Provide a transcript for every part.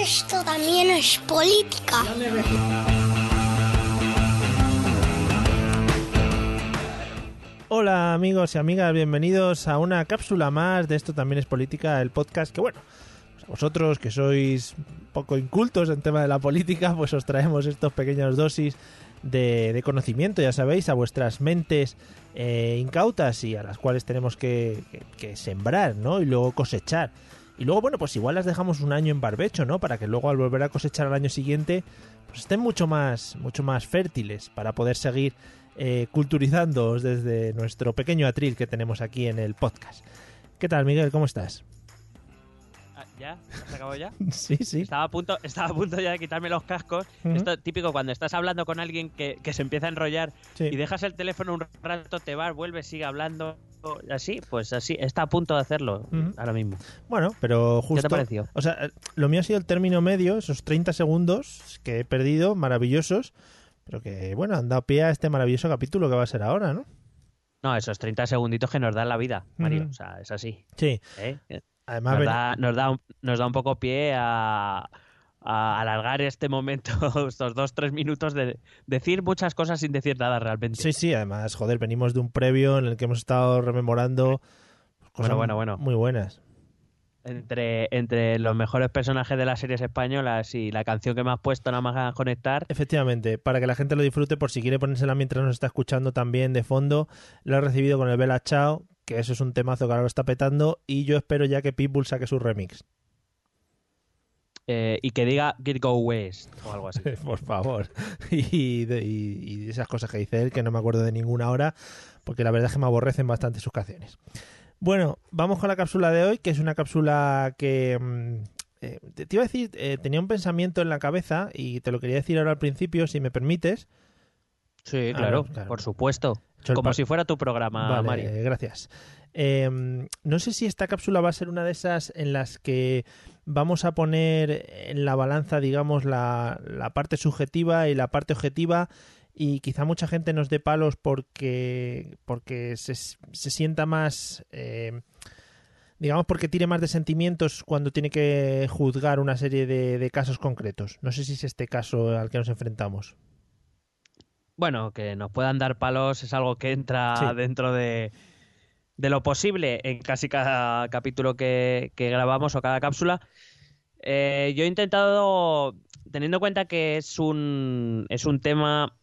Esto también es política. Hola amigos y amigas, bienvenidos a una cápsula más de Esto también es política, el podcast que bueno, vosotros que sois poco incultos en tema de la política, pues os traemos estos pequeños dosis de, conocimiento, ya sabéis, a vuestras mentes eh, incautas y a las cuales tenemos que sembrar, ¿no? Y luego cosechar. Y luego, bueno, pues igual las dejamos un año en barbecho, ¿no? Para que luego al volver a cosechar al año siguiente, pues estén mucho más, mucho más fértiles para poder seguir eh, culturizándoos desde nuestro pequeño atril que tenemos aquí en el podcast. ¿Qué tal, Miguel? ¿Cómo estás? ¿Ya? ¿Has acabado ya? Sí, sí. Estaba a punto, estaba a punto ya de quitarme los cascos. Esto típico cuando estás hablando con alguien que, que se empieza a enrollar Sí. y dejas el teléfono un rato, te vas, vuelves, sigue hablando. Así, pues así, está a punto de hacerlo ahora mismo. Bueno, pero justo. te pareció? O sea, lo mío ha sido el término medio, esos 30 segundos que he perdido, maravillosos, pero que, bueno, han dado pie a este maravilloso capítulo que va a ser ahora, ¿no? No, esos 30 segunditos que nos dan la vida, Mario. O sea, es así. Sí. ¿eh? Además, Nos ven- da, nos, da un, nos da un poco pie a, a alargar este momento, estos dos, tres minutos de decir muchas cosas sin decir nada realmente. Sí, sí, además, joder, venimos de un previo en el que hemos estado rememorando cosas Bueno, bueno, bueno. muy buenas. Entre, entre los mejores personajes de las series españolas y la canción que me has puesto nada más a conectar, Efectivamente, para que la gente lo disfrute, por si quiere ponérsela mientras nos está escuchando también de fondo, lo he recibido con el Bella Chao, que eso es un temazo que ahora lo está petando, y yo espero ya que Pitbull saque su remix. eh, y que diga Get Go West o algo así. Por favor. Y, de- y- y esas cosas que dice él, que no me acuerdo de ninguna hora, porque la verdad es que me aborrecen bastante sus canciones. Bueno, vamos con la cápsula de hoy, que es una cápsula que... mm, eh, te te iba a decir, eh, tenía un pensamiento en la cabeza y te lo quería decir ahora al principio, si me permites. Sí, Ah, claro, por supuesto. Como si fuera tu programa, Vale, Mario. gracias. Eh, no sé si esta cápsula va a ser una de esas en las que vamos a poner en la balanza, digamos, la, la parte subjetiva y la parte objetiva y quizá mucha gente nos dé palos porque, porque se, se sienta más, eh, digamos, porque tire más de sentimientos cuando tiene que juzgar una serie de, de casos concretos. No sé si es este caso al que nos enfrentamos. Bueno, que nos puedan dar palos es algo que entra Sí. dentro de, de lo posible en casi cada capítulo que, que grabamos o cada cápsula. Eh, yo he intentado, teniendo en cuenta que es un, es un tema,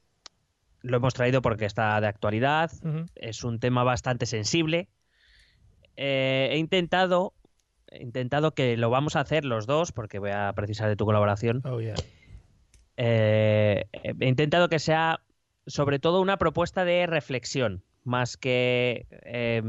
lo hemos traído porque está de actualidad, es un tema bastante sensible. Eh, he intentado, he intentado que lo vamos a hacer los dos, porque voy a precisar de tu colaboración. Oh, yeah. Eh, he intentado que sea sobre todo una propuesta de reflexión, más que, eh,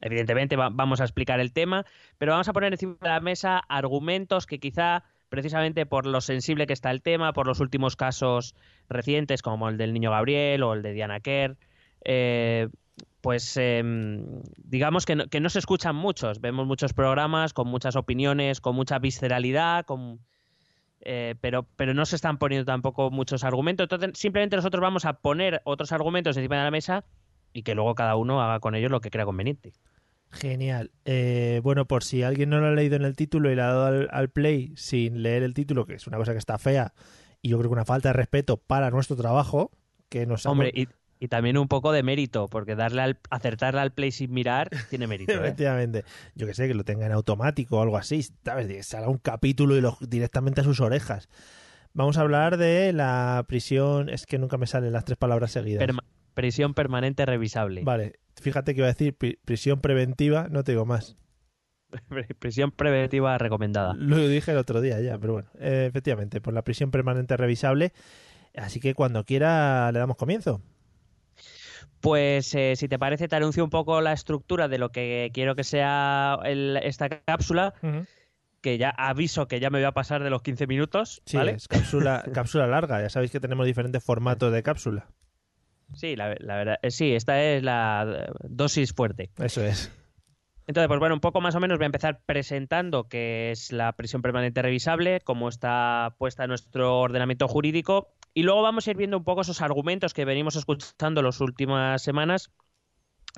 evidentemente, va- vamos a explicar el tema, pero vamos a poner encima de la mesa argumentos que quizá, precisamente por lo sensible que está el tema, por los últimos casos recientes, como el del niño Gabriel o el de Diana Kerr, eh, pues eh, digamos que no, que no se escuchan muchos. Vemos muchos programas con muchas opiniones, con mucha visceralidad, con, eh, pero, pero no se están poniendo tampoco muchos argumentos. Entonces, simplemente nosotros vamos a poner otros argumentos encima de la mesa y que luego cada uno haga con ellos lo que crea conveniente. Genial. Eh, bueno, por si alguien no lo ha leído en el título y le ha dado al, al play sin leer el título, que es una cosa que está fea y yo creo que una falta de respeto para nuestro trabajo, que nos ha- Hombre, y también un poco de mérito, porque darle al, acertarle al play sin mirar tiene mérito. ¿eh? Efectivamente. Yo que sé, que lo tenga en automático o algo así, ¿sabes? Salga un capítulo y lo, directamente a sus orejas. Vamos a hablar de la prisión. Es que nunca me salen las tres palabras seguidas. Perma- prisión permanente revisable. Vale, fíjate que iba a decir pri- prisión preventiva, no te digo más. prisión preventiva recomendada. Lo dije el otro día ya, pero bueno, eh, efectivamente, por la prisión permanente revisable. Así que cuando quiera le damos comienzo. Pues eh, si te parece, te anuncio un poco la estructura de lo que quiero que sea el- esta cápsula, que ya aviso que ya me voy a pasar de los 15 minutos, Sí, ¿vale? es cápsula, cápsula larga. Ya sabéis que tenemos diferentes formatos de cápsula. Sí, la, la verdad, eh, sí, esta es la dosis fuerte. Eso es. Entonces, pues bueno, un poco más o menos voy a empezar presentando qué es la prisión permanente revisable, cómo está puesta en nuestro ordenamiento jurídico, y luego vamos a ir viendo un poco esos argumentos que venimos escuchando las últimas semanas,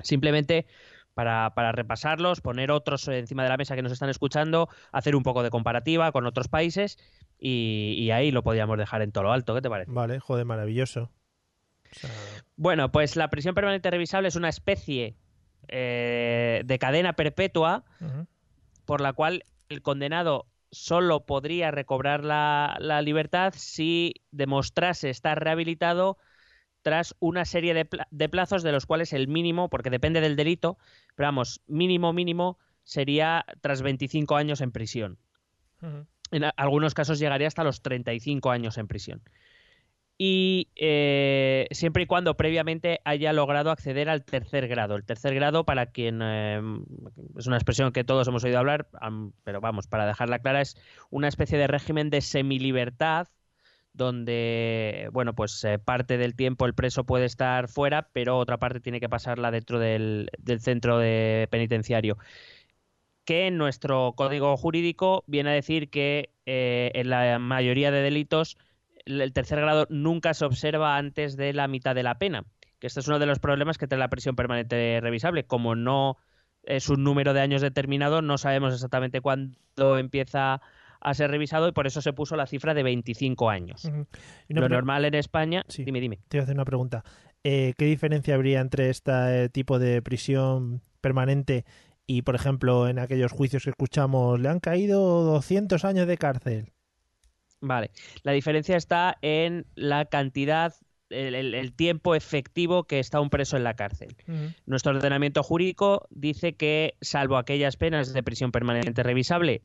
simplemente para, para repasarlos, poner otros encima de la mesa que nos están escuchando, hacer un poco de comparativa con otros países, y, y ahí lo podríamos dejar en todo lo alto. ¿Qué te parece? Vale, joder, maravilloso. O sea, Bueno, pues la prisión permanente revisable es una especie eh, de cadena perpetua por la cual el condenado solo podría recobrar la, la libertad si demostrase estar rehabilitado tras una serie de, pla- de plazos de los cuales el mínimo, porque depende del delito, pero vamos, mínimo mínimo sería tras 25 años en prisión. En algunos casos llegaría hasta los 35 años en prisión. Y eh, siempre y cuando previamente haya logrado acceder al tercer grado. El tercer grado, para quien eh, es una expresión que todos hemos oído hablar, pero vamos, para dejarla clara, es una especie de régimen de semilibertad donde, bueno, pues eh, parte del tiempo el preso puede estar fuera, pero otra parte tiene que pasarla dentro del, del centro de penitenciario que en nuestro código jurídico viene a decir que en la mayoría de delitos el tercer grado nunca se observa antes de la mitad de la pena. Que este es uno de los problemas que trae la prisión permanente revisable. Como no es un número de años determinado, no sabemos exactamente cuándo empieza a ser revisado y por eso se puso la cifra de 25 años. Lo pre- normal en España, Sí. dime, dime. Te voy a hacer una pregunta. Eh, ¿Qué diferencia habría entre este tipo de prisión permanente y, por ejemplo, en aquellos juicios que escuchamos, le han caído 200 años de cárcel? Vale. La diferencia está en la cantidad, el, el- el tiempo efectivo que está un preso en la cárcel. Nuestro ordenamiento jurídico dice que, salvo aquellas penas de prisión permanente revisable,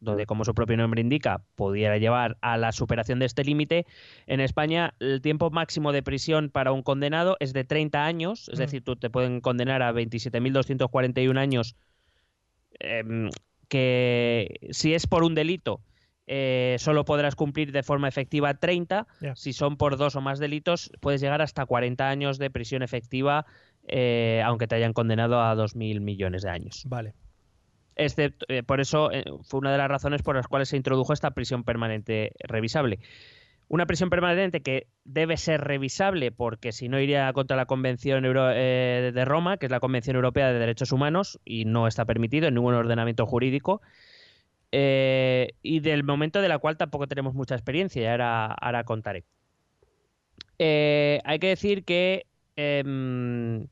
donde, como su propio nombre indica, pudiera llevar a la superación de este límite, en España el tiempo máximo de prisión para un condenado es de 30 años, es decir, tú te pueden condenar a 27.241 años, em, que si es por un delito, eh, solo podrás cumplir de forma efectiva 30. Ya. Si son por dos o más delitos, puedes llegar hasta 40 años de prisión efectiva, eh, aunque te hayan condenado a 2.000 millones de años. Vale. Excepto, eh, por eso eh, fue una de las razones por las cuales se introdujo esta prisión permanente revisable. Una prisión permanente que debe ser revisable porque si no iría contra la Convención Euro- eh, de Roma, que es la Convención Europea de Derechos Humanos, y no está permitido en ningún ordenamiento jurídico. Eh, y del momento de la cual tampoco tenemos mucha experiencia, y ahora, contaré. Eh, hay que decir que em,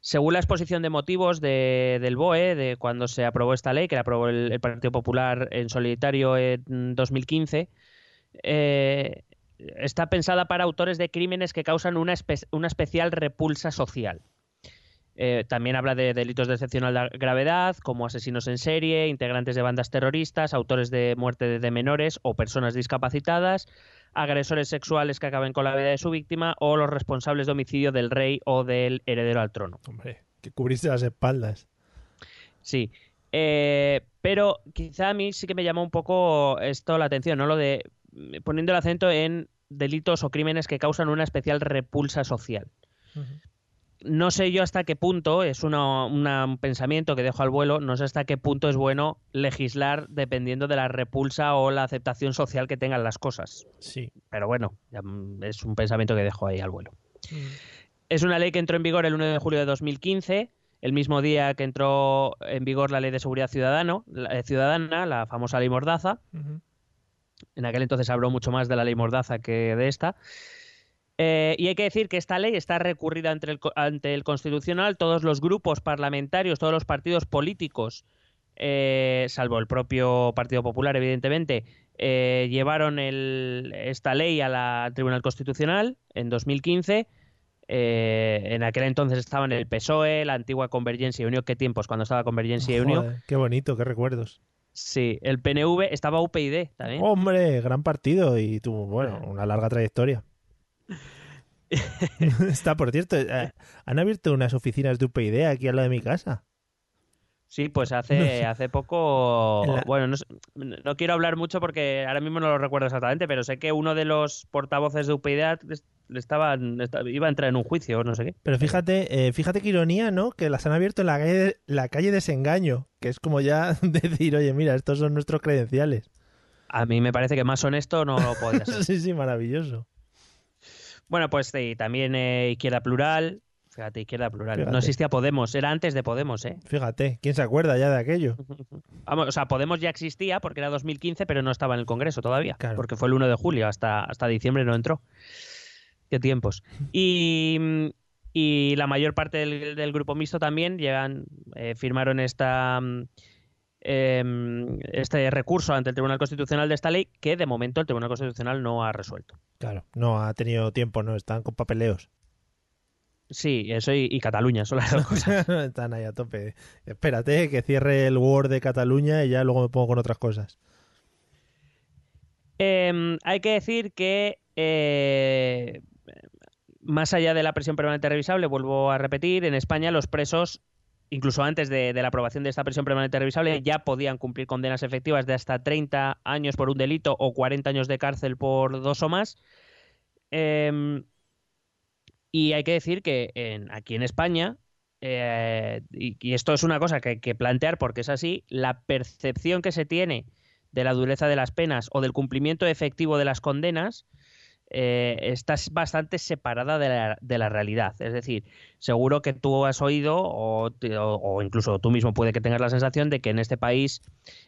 según la exposición de motivos de- del BOE, de cuando se aprobó esta ley, que la aprobó el, Partido Popular en solitario en 2015, eh, está pensada para autores de crímenes que causan una especial repulsa social. Eh, también habla de delitos de excepcional da- gravedad, como asesinos en serie, integrantes de bandas terroristas, autores de muerte de, menores o personas discapacitadas, agresores sexuales que acaben con la vida de su víctima o los responsables de homicidio del rey o del heredero al trono. Hombre, que cubrirse las espaldas. Sí. Eh, pero quizá a mí sí que me llamó un poco esto la atención, ¿no? Lo de poniendo el acento en delitos o crímenes que causan una especial repulsa social. No sé yo hasta qué punto, es una- una- un pensamiento que dejo al vuelo, no sé hasta qué punto es bueno legislar dependiendo de la repulsa o la aceptación social que tengan las cosas. Sí. Pero bueno, mm, es un pensamiento que dejo ahí al vuelo. Es una ley que entró en vigor el 1 de julio de 2015, el mismo día que entró en vigor la Ley de Seguridad Ciudadano, la- eh, Ciudadana, la famosa Ley Mordaza. En aquel entonces habló mucho más de la Ley Mordaza que de esta. Eh, y hay que decir que esta ley está recurrida ante el, co- ante el Constitucional. Todos los grupos parlamentarios, todos los partidos políticos, eh, salvo el propio Partido Popular, evidentemente, eh, llevaron el- esta ley a la- al Tribunal Constitucional en 2015. Eh, en aquel entonces estaban el PSOE, la antigua Convergencia y Unión. ¿Qué tiempos cuando estaba Convergencia y Unión? Qué bonito, qué recuerdos. Sí, el PNV estaba UPyD también. Hombre, gran partido y tuvo, bueno, una larga trayectoria. Está, por cierto, eh, han abierto unas oficinas de UPyD aquí al lado de mi casa. Sí, pues hace, hace poco. La- Bueno, no, no quiero hablar mucho porque ahora mismo no lo recuerdo exactamente, pero sé que uno de los portavoces de UPyD les- le estaban, esta- iba a entrar en un juicio o no sé qué. Pero fíjate, eh, fíjate qué ironía, ¿no? Que las han abierto en la calle, la calle Desengaño, que es como ya decir, oye, mira, estos son nuestros credenciales. A mí me parece que más honesto no lo podía ser. sí, sí, maravilloso. Bueno, pues sí, también eh, Izquierda Plural. Fíjate, Izquierda Plural. Fíjate. No existía Podemos, era antes de Podemos, ¿eh? Fíjate, ¿quién se acuerda ya de aquello? Vamos, o sea, Podemos ya existía porque era 2015, pero no estaba en el Congreso todavía. Claro. Porque fue el 1 de julio, hasta, hasta diciembre no entró. Qué tiempos. Y, y la mayor parte del, del grupo mixto también llegan, eh, firmaron esta, em, este recurso ante el Tribunal Constitucional de esta ley que de momento el Tribunal Constitucional no ha resuelto. Claro, no ha tenido tiempo, ¿no? Están con papeleos. Sí, eso y, y Cataluña son las dos cosas. Están ahí a tope. Espérate que cierre el Word de Cataluña y ya luego me pongo con otras cosas. Eh, hay que decir que eh, más allá de la prisión permanente revisable, vuelvo a repetir, en España los presos, incluso antes de, la aprobación de esta prisión permanente revisable, ya podían cumplir condenas efectivas de hasta 30 años por un delito o 40 años de cárcel por dos o más. Eh, y hay que decir que en- aquí en España, eh, y, y esto es una cosa que hay que plantear porque es así, la percepción que se tiene de la dureza de las penas o del cumplimiento efectivo de las condenas eh, está bastante separada de la, de la realidad. Es decir, seguro que tú has oído o, incluso tú mismo puede que tengas la sensación de que en este país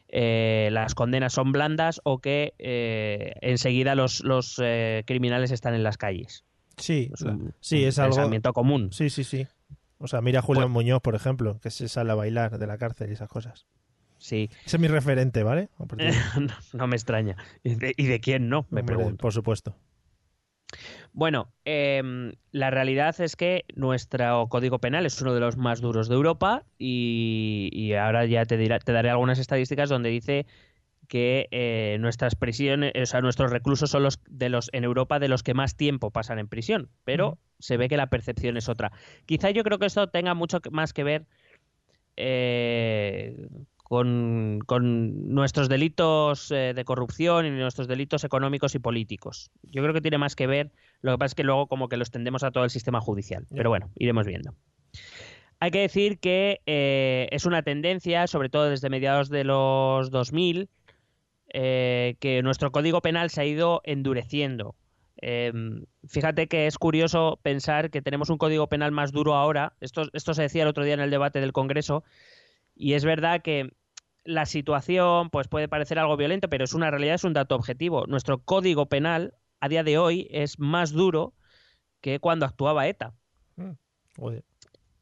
eh, las condenas son blandas o que eh, enseguida los, los eh, criminales están en las calles. Sí, Es un- sí, es un algo. pensamiento común. Sí, sí, sí. O sea, mira a Julián Pues- Muñoz, por ejemplo, que se sale a bailar de la cárcel y esas cosas. Sí, Ese es mi referente, ¿vale? De- no me extraña. ¿Y de, y de quién no? Me Hombre, pregunto. Por supuesto. Bueno, em, la realidad es que nuestro código penal es uno de los más duros de Europa y, y ahora ya te, dirá- te daré algunas estadísticas donde dice que eh, nuestras prisiones, o sea, nuestros reclusos son los de los en Europa de los que más tiempo pasan en prisión, pero se ve que la percepción es otra. Quizá yo creo que esto tenga mucho más que ver eh, con, con nuestros delitos eh, de corrupción y nuestros delitos económicos y políticos. Yo creo que tiene más que ver, lo que pasa es que luego como que lo extendemos a todo el sistema judicial. Pero bueno, iremos viendo. Hay que decir que eh, es una tendencia, sobre todo desde mediados de los 2000, eh, que nuestro código penal se ha ido endureciendo. Eh, fíjate que es curioso pensar que tenemos un código penal más duro ahora. Esto, esto se decía el otro día en el debate del Congreso. Y es verdad que la situación pues, puede parecer algo violento, pero es una realidad, es un dato objetivo. Nuestro código penal a día de hoy es más duro que cuando actuaba ETA. Joder.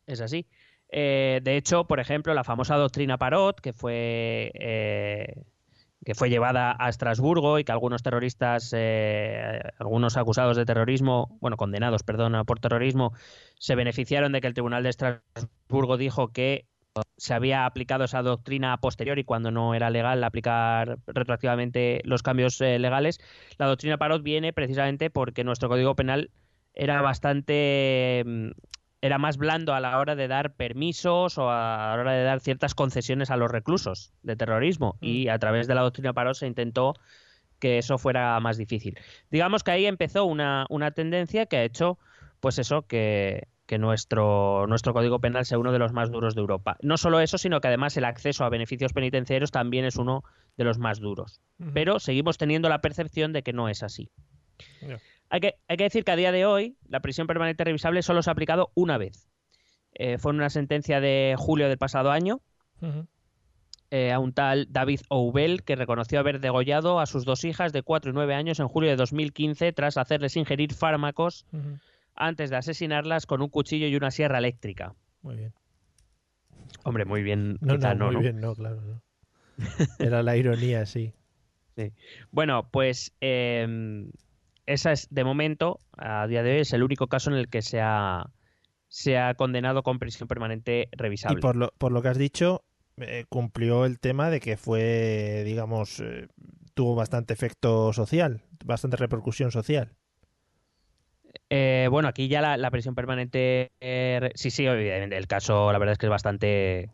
Es así. Eh, de hecho, por ejemplo, la famosa doctrina Parot, que fue, eh, que fue llevada a Estrasburgo y que algunos terroristas, eh, algunos acusados de terrorismo, bueno, condenados, perdón, por terrorismo, se beneficiaron de que el Tribunal de Estrasburgo dijo que se había aplicado esa doctrina a posteriori cuando no era legal aplicar retroactivamente los cambios eh, legales. La doctrina Parot viene precisamente porque nuestro Código Penal era bastante mm, era más blando a la hora de dar permisos o a la hora de dar ciertas concesiones a los reclusos de terrorismo y a través de la doctrina Parot se intentó que eso fuera más difícil. Digamos que ahí empezó una, una tendencia que ha hecho pues eso que, que nuestro, nuestro Código Penal sea uno de los más duros de Europa. No solo eso, sino que además el acceso a beneficios penitenciarios también es uno de los más duros. Pero seguimos teniendo la percepción de que no es así. Hay, que, hay que decir que a día de hoy la prisión permanente revisable solo se ha aplicado una vez. Eh, fue en una sentencia de julio del pasado año. Eh, a un tal David Oubel, que reconoció haber degollado a sus dos hijas de 4 y 9 años en julio de 2015 tras hacerles ingerir fármacos antes de asesinarlas con un cuchillo y una sierra eléctrica. Muy bien. Hombre, muy bien. No, quizá no, muy ¿no? bien, no, claro. no. Era la ironía, sí. Sí. Bueno, pues eh, esa es, de momento, a día de hoy, es el único caso en el que se ha, se ha condenado con prisión permanente revisable. Y por lo, por lo que has dicho, eh, cumplió el tema de que fue, digamos, eh, tuvo bastante efecto social, bastante repercusión social. Eh, bueno, aquí ya la, la prisión permanente. eh, sí, sí, evidentemente. El caso, la verdad es que es bastante.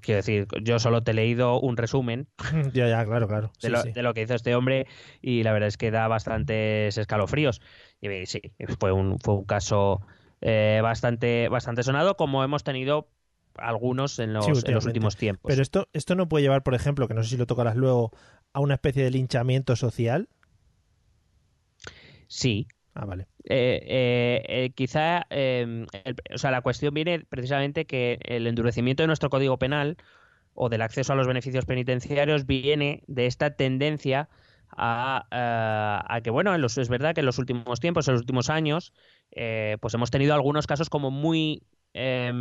Quiero decir, yo solo te he leído un resumen ya, ya, claro, claro. de, lo, sí. de lo que hizo este hombre y la verdad es que da bastantes escalofríos. Y sí, fue un, fue un caso eh, bastante, bastante sonado, como hemos tenido algunos en los, Sí, en los últimos tiempos. Pero esto, esto no puede llevar, por ejemplo, que no sé si lo tocarás luego, a una especie de linchamiento social. Sí, Ah, vale. Eh, eh, eh, quizá, el- o sea, la cuestión viene precisamente que el endurecimiento de nuestro Código Penal o del acceso a los beneficios penitenciarios viene de esta tendencia a, a que, bueno, en los- es verdad que en los últimos tiempos, en los últimos años, pues hemos tenido algunos casos como muy eh,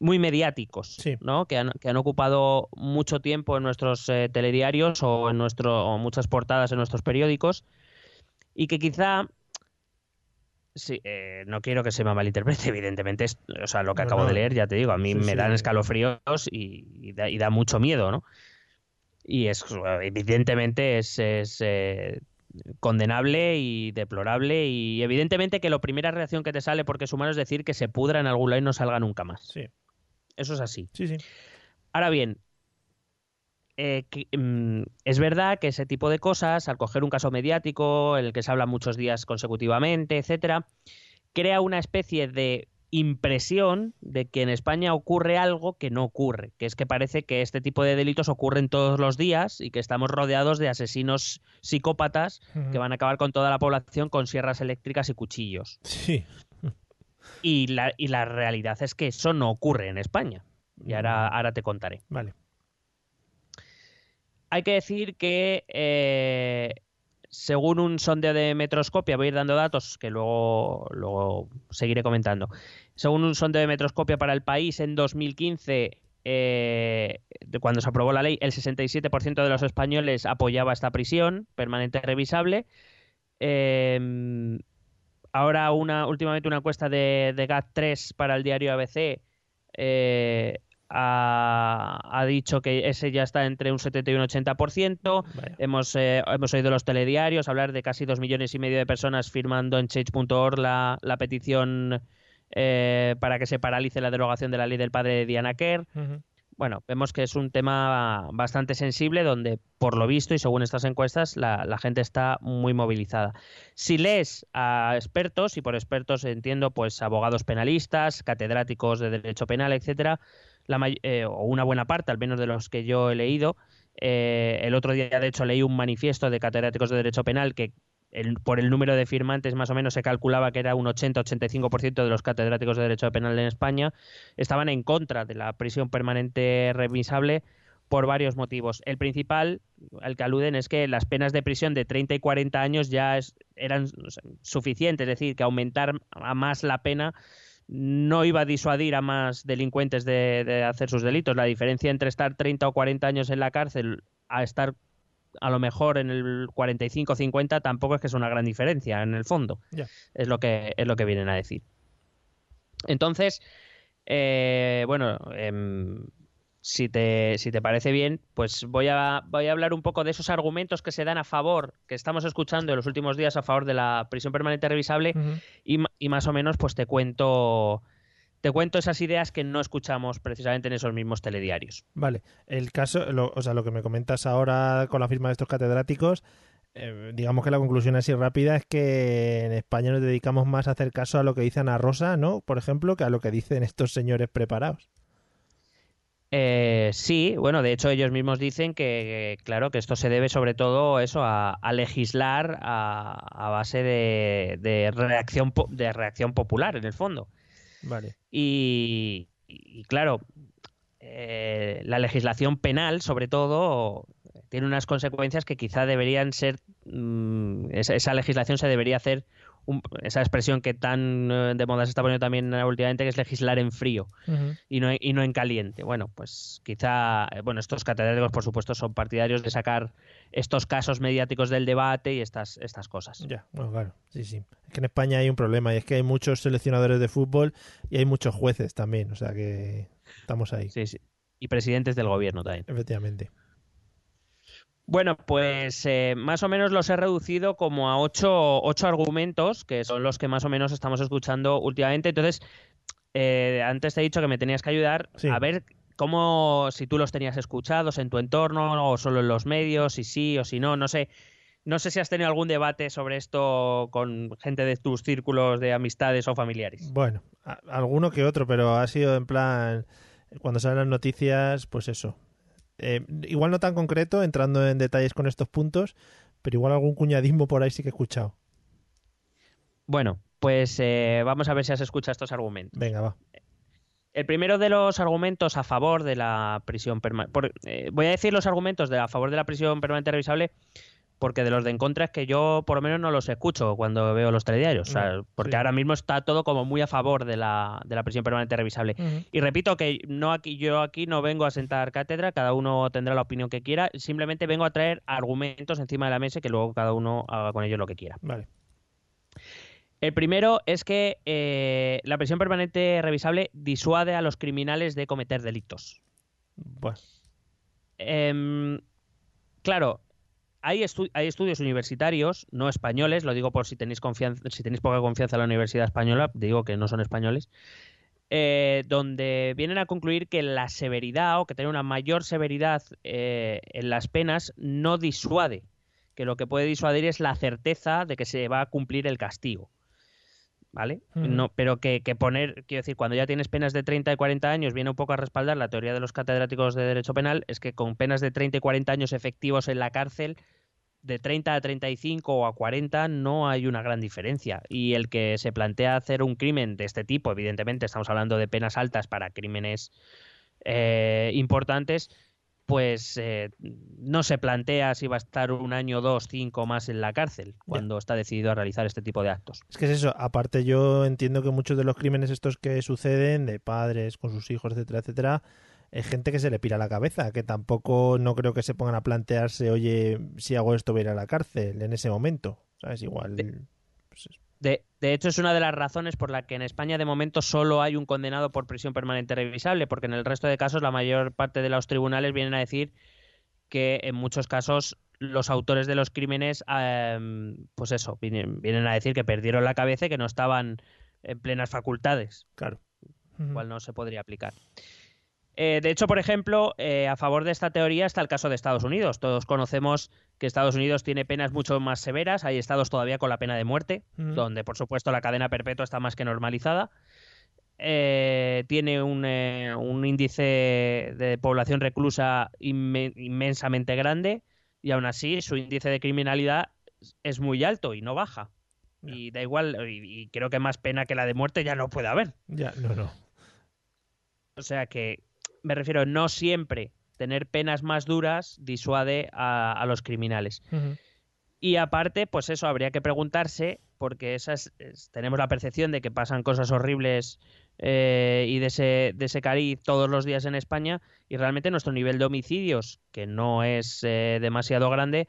muy mediáticos, Sí. ¿no? Que han, que han ocupado mucho tiempo en nuestros eh, telediarios o en nuestro o muchas portadas en nuestros periódicos y que quizá Sí, eh, no quiero que se me malinterprete, evidentemente. Es, o sea, lo que No, acabo no. de leer, ya te digo, a mí Sí, me sí. dan escalofríos y, y da, y da mucho miedo, ¿no? Y es, evidentemente, es, es, eh, condenable y deplorable. Y evidentemente que la primera reacción que te sale porque es humano es decir que se pudra en algún lado y no salga nunca más. Sí, Eso es así. sí, sí. Ahora bien, eh, que, mm, es verdad que ese tipo de cosas, al coger un caso mediático, en el que se habla muchos días consecutivamente, etcétera, crea una especie de impresión de que en España ocurre algo que no ocurre, que es que parece que este tipo de delitos ocurren todos los días y que estamos rodeados de asesinos psicópatas que van a acabar con toda la población con sierras eléctricas y cuchillos. Sí. Y la, y la realidad es que eso no ocurre en España. Y ahora, ahora te contaré. Vale. Hay que decir que eh, según un sondeo de Metroscopia, voy a ir dando datos que luego, luego seguiré comentando. Según un sondeo de Metroscopia para el país en 2015, eh, cuando se aprobó la ley, el 67% de los españoles apoyaba esta prisión permanente revisable. Eh, ahora una últimamente una encuesta de, de GAT3 para el diario ABC eh, ha, ha dicho que ese ya está entre un 70 y un 80%. Vaya. Hemos, eh, hemos oído los telediarios hablar de casi dos millones y medio de personas firmando en change.org la, la petición eh, para que se paralice la derogación de la ley del padre de Diana Kerr. Bueno, vemos que es un tema bastante sensible donde, por lo visto y según estas encuestas, la, la gente está muy movilizada. Si lees a expertos, y por expertos entiendo pues abogados penalistas, catedráticos de derecho penal, etcétera, la eh, o una buena parte, al menos de los que yo he leído, eh, el otro día de hecho leí un manifiesto de catedráticos de derecho penal que el- por el número de firmantes más o menos se calculaba que era un 80-85% de los catedráticos de derecho penal en España estaban en contra de la prisión permanente revisable por varios motivos. El principal, al que aluden, es que las penas de prisión de 30 y 40 años ya es- eran suficientes, es decir, que aumentar a más la pena no iba a disuadir a más delincuentes de, de hacer sus delitos. La diferencia entre estar 30 o 40 años en la cárcel a estar a lo mejor en el 45 o 50 tampoco es que es una gran diferencia en el fondo. Es lo que es lo que vienen a decir. Entonces, Eh, bueno, em, si te, si te parece bien, pues voy a, voy a hablar un poco de esos argumentos que se dan a favor, que estamos escuchando en los últimos días a favor de la prisión permanente revisable y, y más o menos pues te cuento te cuento esas ideas que no escuchamos precisamente en esos mismos telediarios. Vale, el caso, lo- o sea, lo que me comentas ahora con la firma de estos catedráticos, eh, digamos que la conclusión así rápida es que en España nos dedicamos más a hacer caso a lo que dice Ana Rosa, ¿no? Por ejemplo, que a lo que dicen estos señores preparados. Eh, sí, bueno, de hecho ellos mismos dicen que, que, claro, que esto se debe sobre todo eso a, a legislar a, a base de, de reacción de reacción popular en el fondo. Vale. Y, y, claro, eh, la legislación penal, sobre todo, tiene unas consecuencias que quizá deberían ser. mm, esa, esa legislación se debería hacer. Un- esa expresión que tan eh, de moda se está poniendo también últimamente, que es legislar en frío y no, y no en caliente. Bueno, pues quizá, eh, bueno, estos catedráticos, por supuesto, son partidarios de sacar estos casos mediáticos del debate y estas, estas cosas. Ya, bueno, claro, sí, sí. Es que en España hay un problema y es que hay muchos seleccionadores de fútbol y hay muchos jueces también, o sea que estamos ahí, Sí, sí. Y presidentes del gobierno también. efectivamente. Bueno, pues eh, más o menos los he reducido como a ocho, ocho argumentos, que son los que más o menos estamos escuchando últimamente. Entonces, eh, antes te he dicho que me tenías que ayudar Sí. a ver cómo, si tú los tenías escuchados en tu entorno o solo en los medios, si sí o si no, no sé. No sé si has tenido algún debate sobre esto con gente de tus círculos de amistades o familiares. Bueno, a- alguno que otro, pero ha sido en plan, cuando salen las noticias, pues eso. Eh, igual no tan concreto, entrando en detalles con estos puntos, pero igual algún cuñadismo por ahí sí que he escuchado. Bueno, pues eh, vamos a ver si has escuchado estos argumentos. Venga, va. El primero de los argumentos a favor de la prisión permanente. voy a decir los argumentos de a favor de la prisión permanente revisable porque de los de en contra es que yo por lo menos no los escucho cuando veo los telediarios. O sea, No, porque sí. ahora mismo está todo como muy a favor de la, de la prisión permanente revisable. Y repito que no aquí, yo aquí no vengo a sentar cátedra, cada uno tendrá la opinión que quiera, simplemente vengo a traer argumentos encima de la mesa y que luego cada uno haga con ellos lo que quiera. Vale. El primero es que eh, la prisión permanente revisable disuade a los criminales de cometer delitos. Bueno, Em, claro, hay, hay estudios universitarios, no españoles, lo digo por si tenéis confianza, si tenéis poca confianza en la Universidad Española, digo que no son españoles, eh, donde vienen a concluir que la severidad o que tener una mayor severidad eh, en las penas no disuade, que lo que puede disuadir es la certeza de que se va a cumplir el castigo. ¿Vale? No, pero que, que poner, quiero decir, cuando ya tienes penas de 30 y 40 años, viene un poco a respaldar la teoría de los catedráticos de Derecho Penal, es que con penas de 30 y 40 años efectivos en la cárcel, de 30 a 35 o a 40 no hay una gran diferencia. Y el que se plantea hacer un crimen de este tipo, evidentemente estamos hablando de penas altas para crímenes eh, importantes, pues eh, no se plantea si va a estar un año, dos, cinco más en la cárcel cuando está decidido a realizar este tipo de actos. es que es eso. Aparte, yo entiendo que muchos de los crímenes estos que suceden, de padres con sus hijos, etcétera, etcétera, es gente que se le pira la cabeza, que tampoco no creo que se pongan a plantearse, oye, si hago esto voy a ir a la cárcel en ese momento. ¿Sabes? Igual. De, de hecho, es una de las razones por la que en España de momento solo hay un condenado por prisión permanente revisable, porque en el resto de casos la mayor parte de los tribunales vienen a decir que en muchos casos los autores de los crímenes, eh, pues eso, vienen, vienen a decir que perdieron la cabeza y que no estaban en plenas facultades, claro. cual no se podría aplicar. Eh, de hecho, por ejemplo, eh, a favor de esta teoría está el caso de Estados Unidos. Todos conocemos que Estados Unidos tiene penas mucho más severas. Hay estados todavía con la pena de muerte, Ujú. donde, por supuesto, la cadena perpetua está más que normalizada. Eh, tiene un, un índice de población reclusa inme- inmensamente grande y aún así su índice de criminalidad es muy alto y no baja. Y da igual, y, y creo que más pena que la de muerte ya no puede haber. Ya, no, no. O sea que me refiero, no siempre tener penas más duras disuade a, a los criminales. Y aparte, pues eso, habría que preguntarse, porque esas, es- tenemos la percepción de que pasan cosas horribles eh, y de ese, de ese cariz todos los días en España, y realmente nuestro nivel de homicidios, que no es eh, demasiado grande,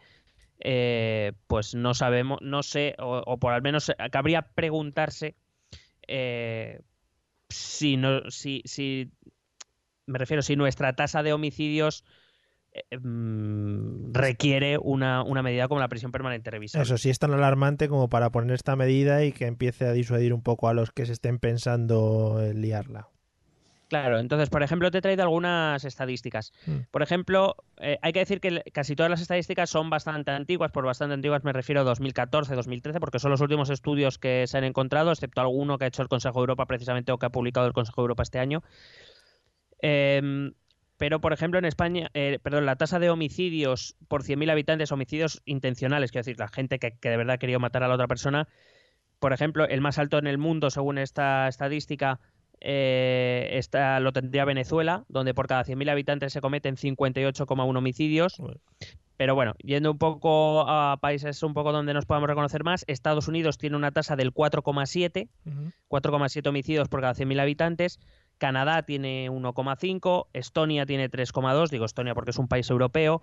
eh, pues no sabemos, no sé, o, o por al menos cabría preguntarse eh, si no, si, si me refiero, si nuestra tasa de homicidios eh, mm, requiere una, una medida como la prisión permanente revisable. Eso sí es tan alarmante como para poner esta medida y que empiece a disuadir un poco a los que se estén pensando en liarla. Claro, entonces, por ejemplo, te he traído algunas estadísticas. Mm. Por ejemplo, eh, hay que decir que casi todas las estadísticas son bastante antiguas, por bastante antiguas me refiero a 2014, 2013, porque son los últimos estudios que se han encontrado, excepto alguno que ha hecho el Consejo de Europa precisamente o que ha publicado el Consejo de Europa este año. Em, pero, por ejemplo, en España, eh, perdón, la tasa de homicidios por 100.000 habitantes, homicidios intencionales, quiero decir, la gente que, que de verdad querido matar a la otra persona, por ejemplo, el más alto en el mundo, según esta estadística, eh, esta, lo tendría Venezuela, donde por cada 100.000 habitantes se cometen 58,1 homicidios. Pero bueno, yendo un poco a países un poco donde nos podamos reconocer más, Estados Unidos tiene una tasa del 4,7, 4,7 homicidios por cada 100.000 habitantes. Canadá tiene 1,5, Estonia tiene 3,2, digo Estonia porque es un país europeo.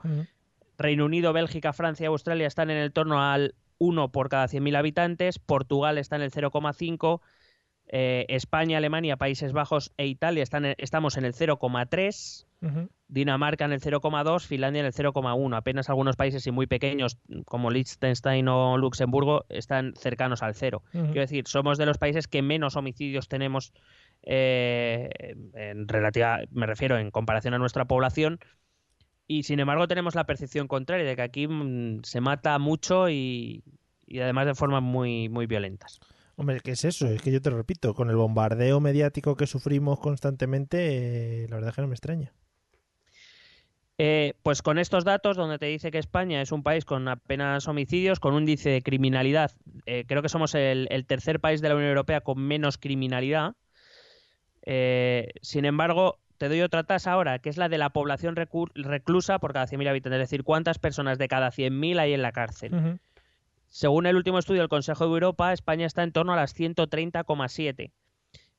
Reino Unido, Bélgica, Francia y Australia están en el torno al 1 por cada 100.000 habitantes, Portugal está en el 0,5, eh, España, Alemania, Países Bajos e Italia están estamos en el 0,3, Dinamarca en el 0,2, Finlandia en el 0,1. Apenas algunos países y muy pequeños como Liechtenstein o Luxemburgo están cercanos al cero. Quiero decir, somos de los países que menos homicidios tenemos eh, en relativa, me refiero en comparación a nuestra población. Y sin embargo tenemos la percepción contraria de que aquí mm, se mata mucho y, y además de formas muy, muy violentas. Hombre, ¿qué es eso? Es que yo te lo repito, con el bombardeo mediático que sufrimos constantemente, eh, la verdad es que no me extraña. Eh, pues con estos datos, donde te dice que España es un país con apenas homicidios, con un índice de criminalidad, eh, creo que somos el, el, tercer país de la Unión Europea con menos criminalidad. Eh, sin embargo, te doy otra tasa ahora, que es la de la población reclusa por cada 100.000 habitantes, es decir, cuántas personas de cada 100.000 hay en la cárcel. Uh -huh. Según el último estudio del Consejo de Europa, España está en torno a las 130,7,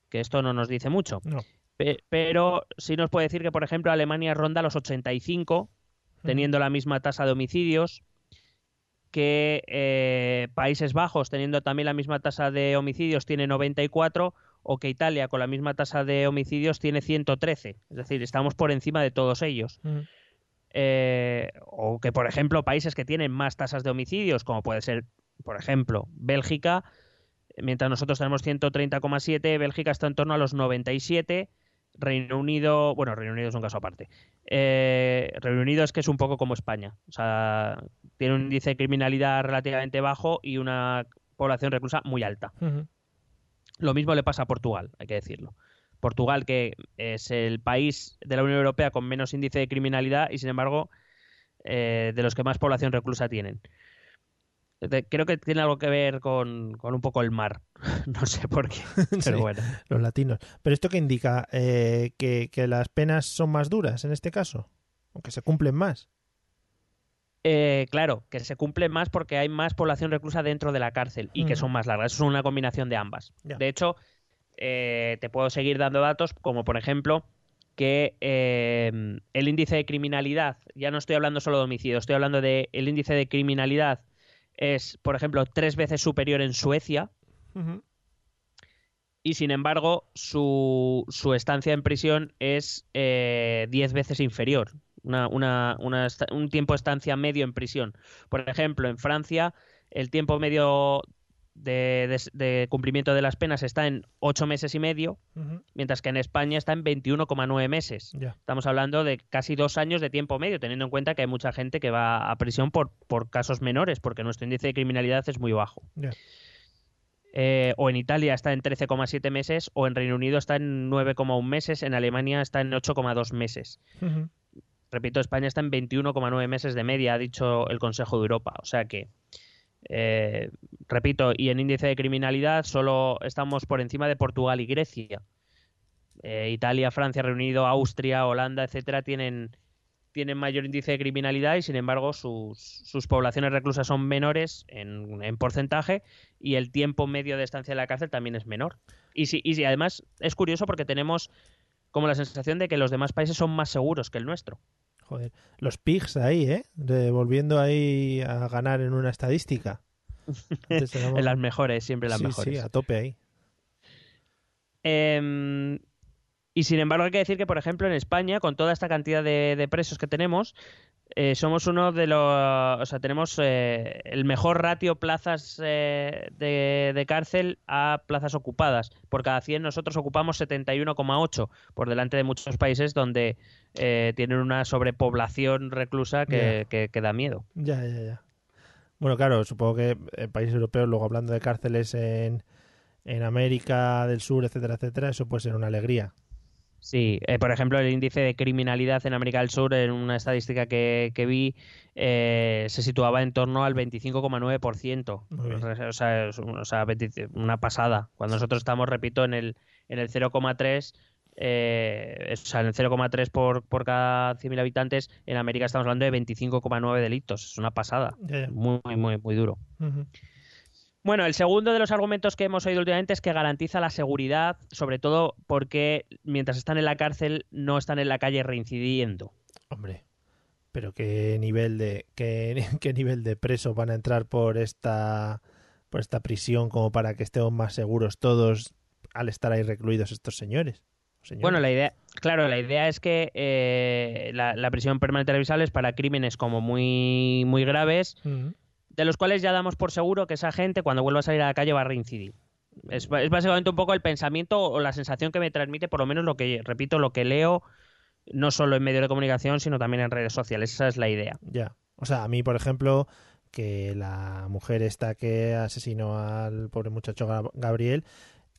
que esto no nos dice mucho. No. Pe pero sí nos puede decir que, por ejemplo, Alemania ronda los 85, teniendo uh -huh. la misma tasa de homicidios, que eh, Países Bajos, teniendo también la misma tasa de homicidios, tiene 94, o que Italia, con la misma tasa de homicidios, tiene 113. Es decir, estamos por encima de todos ellos. -huh. Eh, o que, por ejemplo, países que tienen más tasas de homicidios, como puede ser, por ejemplo, Bélgica, mientras nosotros tenemos 130,7, Bélgica está en torno a los 97, Reino Unido, bueno, Reino Unido es un caso aparte. Eh, Reino Unido es que es un poco como España, o sea, tiene un índice de criminalidad relativamente bajo y una población reclusa muy alta. Uh -huh. Lo mismo le pasa a Portugal, hay que decirlo. Portugal, que es el país de la Unión Europea con menos índice de criminalidad y, sin embargo, eh, de los que más población reclusa tienen. Creo que tiene algo que ver con, con un poco el mar. no sé por qué. Pero sí, bueno. Los latinos. ¿Pero esto qué indica? Eh, que, ¿Que las penas son más duras en este caso? ¿O que se cumplen más? Eh, claro, que se cumplen más porque hay más población reclusa dentro de la cárcel y mm. que son más largas. Eso es una combinación de ambas. De hecho, eh, te puedo seguir dando datos, como por ejemplo que eh, el índice de criminalidad, ya no estoy hablando solo de homicidio, estoy hablando de el índice de criminalidad es, por ejemplo, tres veces superior en Suecia. Uh -huh. Y sin embargo, su, su, estancia en prisión es eh, diez veces inferior. Una, una, una, un tiempo de estancia medio en prisión. Por ejemplo, en Francia, el tiempo medio de, de, de, cumplimiento de las penas está en ocho meses y medio, uh -huh. mientras que en España está en 21,9 meses. Yeah. Estamos hablando de casi dos años de tiempo medio, teniendo en cuenta que hay mucha gente que va a prisión por, por casos menores, porque nuestro índice de criminalidad es muy bajo. Yeah. Eh, o en Italia está en 13,7 meses, o en Reino Unido está en 9,1 meses, en Alemania está en 8,2 meses. Uh -huh. Repito, España está en 21,9 meses de media, ha dicho el Consejo de Europa. O sea que eh, repito, y en índice de criminalidad solo estamos por encima de Portugal y Grecia. Eh, Italia, Francia, Reino Unido, Austria, Holanda, etcétera, tienen, tienen mayor índice de criminalidad y sin embargo sus, sus poblaciones reclusas son menores en, en, porcentaje y el tiempo medio de estancia en la cárcel también es menor. Y, si, y si además es curioso porque tenemos como la sensación de que los demás países son más seguros que el nuestro. Joder, los pigs ahí, ¿eh? De, volviendo ahí a ganar en una estadística. Éramos... en las mejores, siempre las sí, mejores. Sí, a tope ahí. Em, y sin embargo hay que decir que, por ejemplo, en España, con toda esta cantidad de, de presos que tenemos, eh, somos uno de los... O sea, tenemos eh, el mejor ratio plazas eh, de, de cárcel a plazas ocupadas. Por cada 100 nosotros ocupamos 71,8, por delante de muchos países donde eh, tienen una sobrepoblación reclusa que, que- que da miedo. Ya, ya, ya. Bueno, claro, supongo que en países europeos, luego hablando de cárceles en, en América del Sur, etcétera, etcétera, eso puede ser una alegría. Sí, eh, por ejemplo, el índice de criminalidad en América del Sur, en una estadística que, que vi, eh, se situaba en torno al 25,9%. Muy bien. O sea, es un- o sea, 20 una pasada. Cuando nosotros estamos, repito, en el, en el 0,3, eh, o sea, en el 0,3 por, por cada 100.000 habitantes, en América estamos hablando de 25,9 delitos. Es una pasada. Muy, muy, muy duro. Ujú. Bueno, el segundo de los argumentos que hemos oído últimamente es que garantiza la seguridad, sobre todo porque mientras están en la cárcel no están en la calle reincidiendo. Hombre, pero qué nivel de qué, qué nivel de presos van a entrar por esta por esta prisión como para que estemos más seguros todos al estar ahí recluidos estos señores. Bueno, la idea, claro, la idea es que eh, la, la prisión permanente revisable es para crímenes como muy, muy graves. De los cuales ya damos por seguro que esa gente cuando vuelva a salir a la calle va a reincidir. Es, básicamente un poco el pensamiento o la sensación que me transmite, por lo menos lo que, repito, lo que leo, no solo en medios de comunicación, sino también en redes sociales. Esa es la idea. Ya. O sea, a mí, por ejemplo, que la mujer esta que asesinó al pobre muchacho Gab- Gabriel,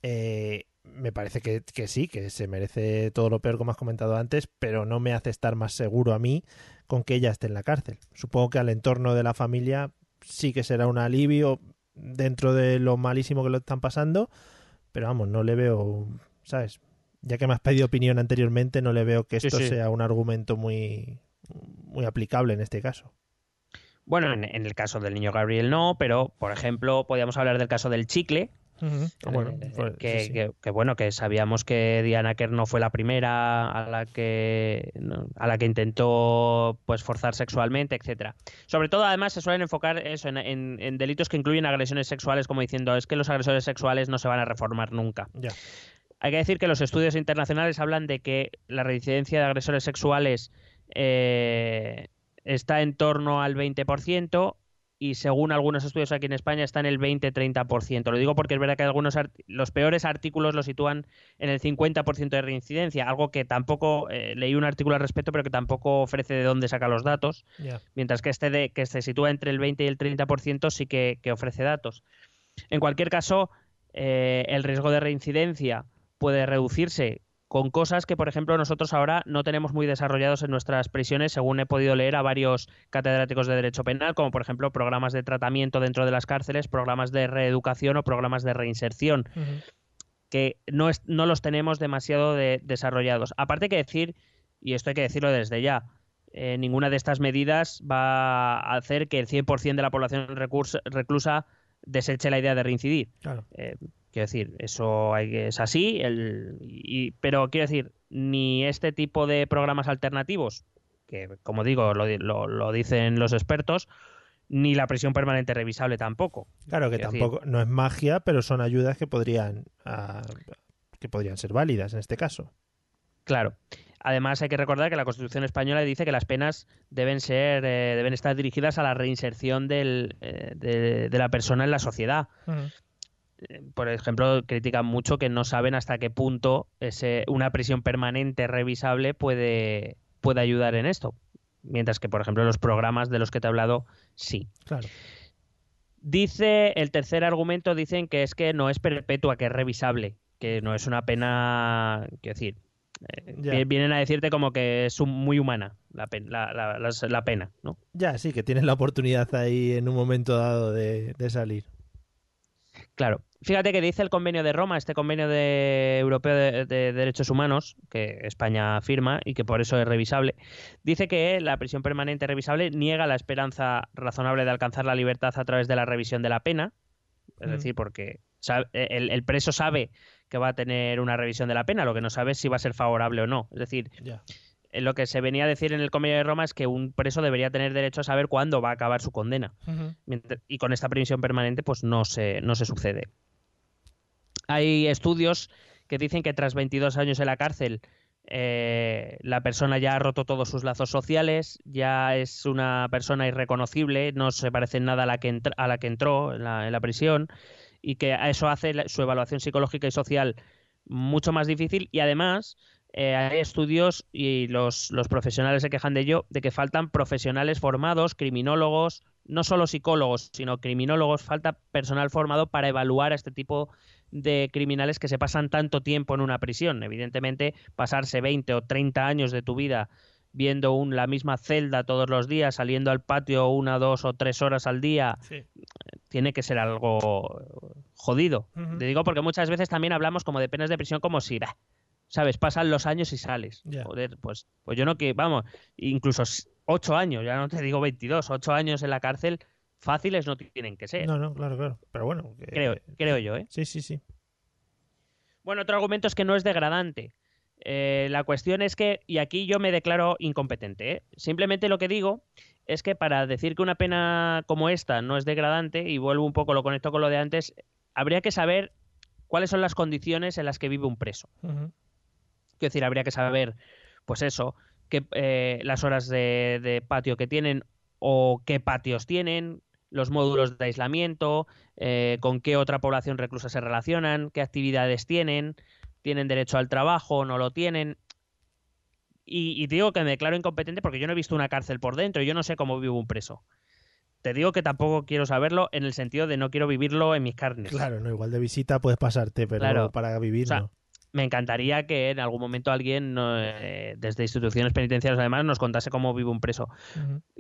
eh, me parece que, que sí, que se merece todo lo peor como has comentado antes, pero no me hace estar más seguro a mí con que ella esté en la cárcel. Supongo que al entorno de la familia sí que será un alivio dentro de lo malísimo que lo están pasando, pero vamos, no le veo, ¿sabes? Ya que me has pedido opinión anteriormente, no le veo que Sí, esto sí. sea un argumento muy, muy aplicable en este caso. Bueno, en, en el caso del niño Gabriel no, pero, por ejemplo, podríamos hablar del caso del chicle, Ah, Bueno, Eh, pues, que, sí, sí. que- que, bueno que sabíamos que Diana Kerr no fue la primera a la que no, a la que intentó pues forzar sexualmente etcétera sobre todo además se suelen enfocar eso en, en- en delitos que incluyen agresiones sexuales como diciendo es que los agresores sexuales no se van a reformar nunca Ya. hay que decir que los estudios internacionales hablan de que la reincidencia de agresores sexuales eh, está en torno al 20% y según algunos estudios aquí en España está en el 20-30%. Lo digo porque es verdad que algunos los peores artículos lo sitúan en el 50% de reincidencia, algo que tampoco eh, leí un artículo al respecto, pero que tampoco ofrece de dónde saca los datos, mientras que este de, que se sitúa entre el 20 y el 30% sí que, que ofrece datos. En cualquier caso, eh, el riesgo de reincidencia puede reducirse con cosas que, por ejemplo, nosotros ahora no tenemos muy desarrollados en nuestras prisiones, según he podido leer a varios catedráticos de Derecho Penal, como por ejemplo programas de tratamiento dentro de las cárceles, programas de reeducación o programas de reinserción, que no, es- no los tenemos demasiado de- desarrollados. Aparte que decir, y esto hay que decirlo desde ya, eh, ninguna de estas medidas va a hacer que el 100% de la población reclusa deseche la idea de reincidir. Claro. Eh, quiero decir, eso hay que- es así, el, y, pero quiero decir, ni este tipo de programas alternativos, que como digo, lo, di- lo- lo dicen los expertos, ni la prisión permanente revisable tampoco. Claro que Quiero decir- tampoco no es magia, pero son ayudas que podrían ah, que podrían ser válidas en este caso. Claro. Además, hay que recordar que la Constitución española dice que las penas deben ser, eh, deben estar dirigidas a la reinserción del, eh, de, de la persona en la sociedad. Eh, Por ejemplo, critican mucho que no saben hasta qué punto ese, una prisión permanente revisable puede, puede ayudar en esto. Mientras que, por ejemplo, los programas de los que te he hablado, sí. Claro. Dice, el tercer argumento dicen que es que no es perpetua, que es revisable, que no es una pena, quiero decir, eh, vienen a decirte como que es un- muy humana la, pen- la, la- las- la pena, ¿no? Ya, sí, que tienes la oportunidad ahí en un momento dado de, de salir. Claro. Fíjate que dice el convenio de Roma, este convenio de europeo de, de derechos humanos, que España firma y que por eso es revisable, dice que la prisión permanente revisable niega la esperanza razonable de alcanzar la libertad a través de la revisión de la pena, es Mm. decir, porque sabe- el, el preso sabe que va a tener una revisión de la pena, lo que no sabe es si va a ser favorable o no. Es decir. Eh, lo que se venía a decir en el convenio de Roma es que un preso debería tener derecho a saber cuándo va a acabar su condena. Mientras- y con esta prisión permanente pues no se, no se sucede. Hay estudios que dicen que tras 22 años en la cárcel eh, la persona ya ha roto todos sus lazos sociales, ya es una persona irreconocible, no se parece en nada a la que, a la que entró en la, en la prisión y que a eso hace la- su evaluación psicológica y social mucho más difícil y además eh, hay estudios y los, los profesionales se quejan de ello, de que faltan profesionales formados, criminólogos, no solo psicólogos, sino criminólogos, falta personal formado para evaluar a este tipo de criminales que se pasan tanto tiempo en una prisión. Evidentemente, pasarse 20 o 30 años de tu vida viendo un, la misma celda todos los días, saliendo al patio una, dos o tres horas al día, Sí. tiene que ser algo jodido. Ujú. Te digo porque muchas veces también hablamos como de penas de prisión como si, bah, ¿sabes? Pasan los años y sales. Joder, pues, pues yo no que, vamos, incluso ocho años, ya no te digo 22, ocho años en la cárcel, fáciles no tienen que ser. No, no, claro, claro. Pero bueno. que- creo, creo yo, ¿eh? Sí, sí, sí. Bueno, otro argumento es que no es degradante. Eh, la cuestión es que, y aquí yo me declaro incompetente, ¿eh? simplemente lo que digo es que para decir que una pena como esta no es degradante, y vuelvo un poco, lo conecto con lo de antes, habría que saber cuáles son las condiciones en las que vive un preso. Quiero decir, habría que saber, pues eso, qué, eh, las horas de, de patio que tienen o qué patios tienen, los módulos de aislamiento, eh, con qué otra población reclusa se relacionan, qué actividades tienen, tienen derecho al trabajo, no lo tienen. Y, y digo que me declaro incompetente porque yo no he visto una cárcel por dentro, yo no sé cómo vive un preso. Te digo que tampoco quiero saberlo en el sentido de no quiero vivirlo en mis carnes. Claro, no, igual de visita puedes pasarte, pero Claro. para vivir O sea, no. Me encantaría que en algún momento alguien, eh, desde instituciones penitenciarias además, nos contase cómo vive un preso.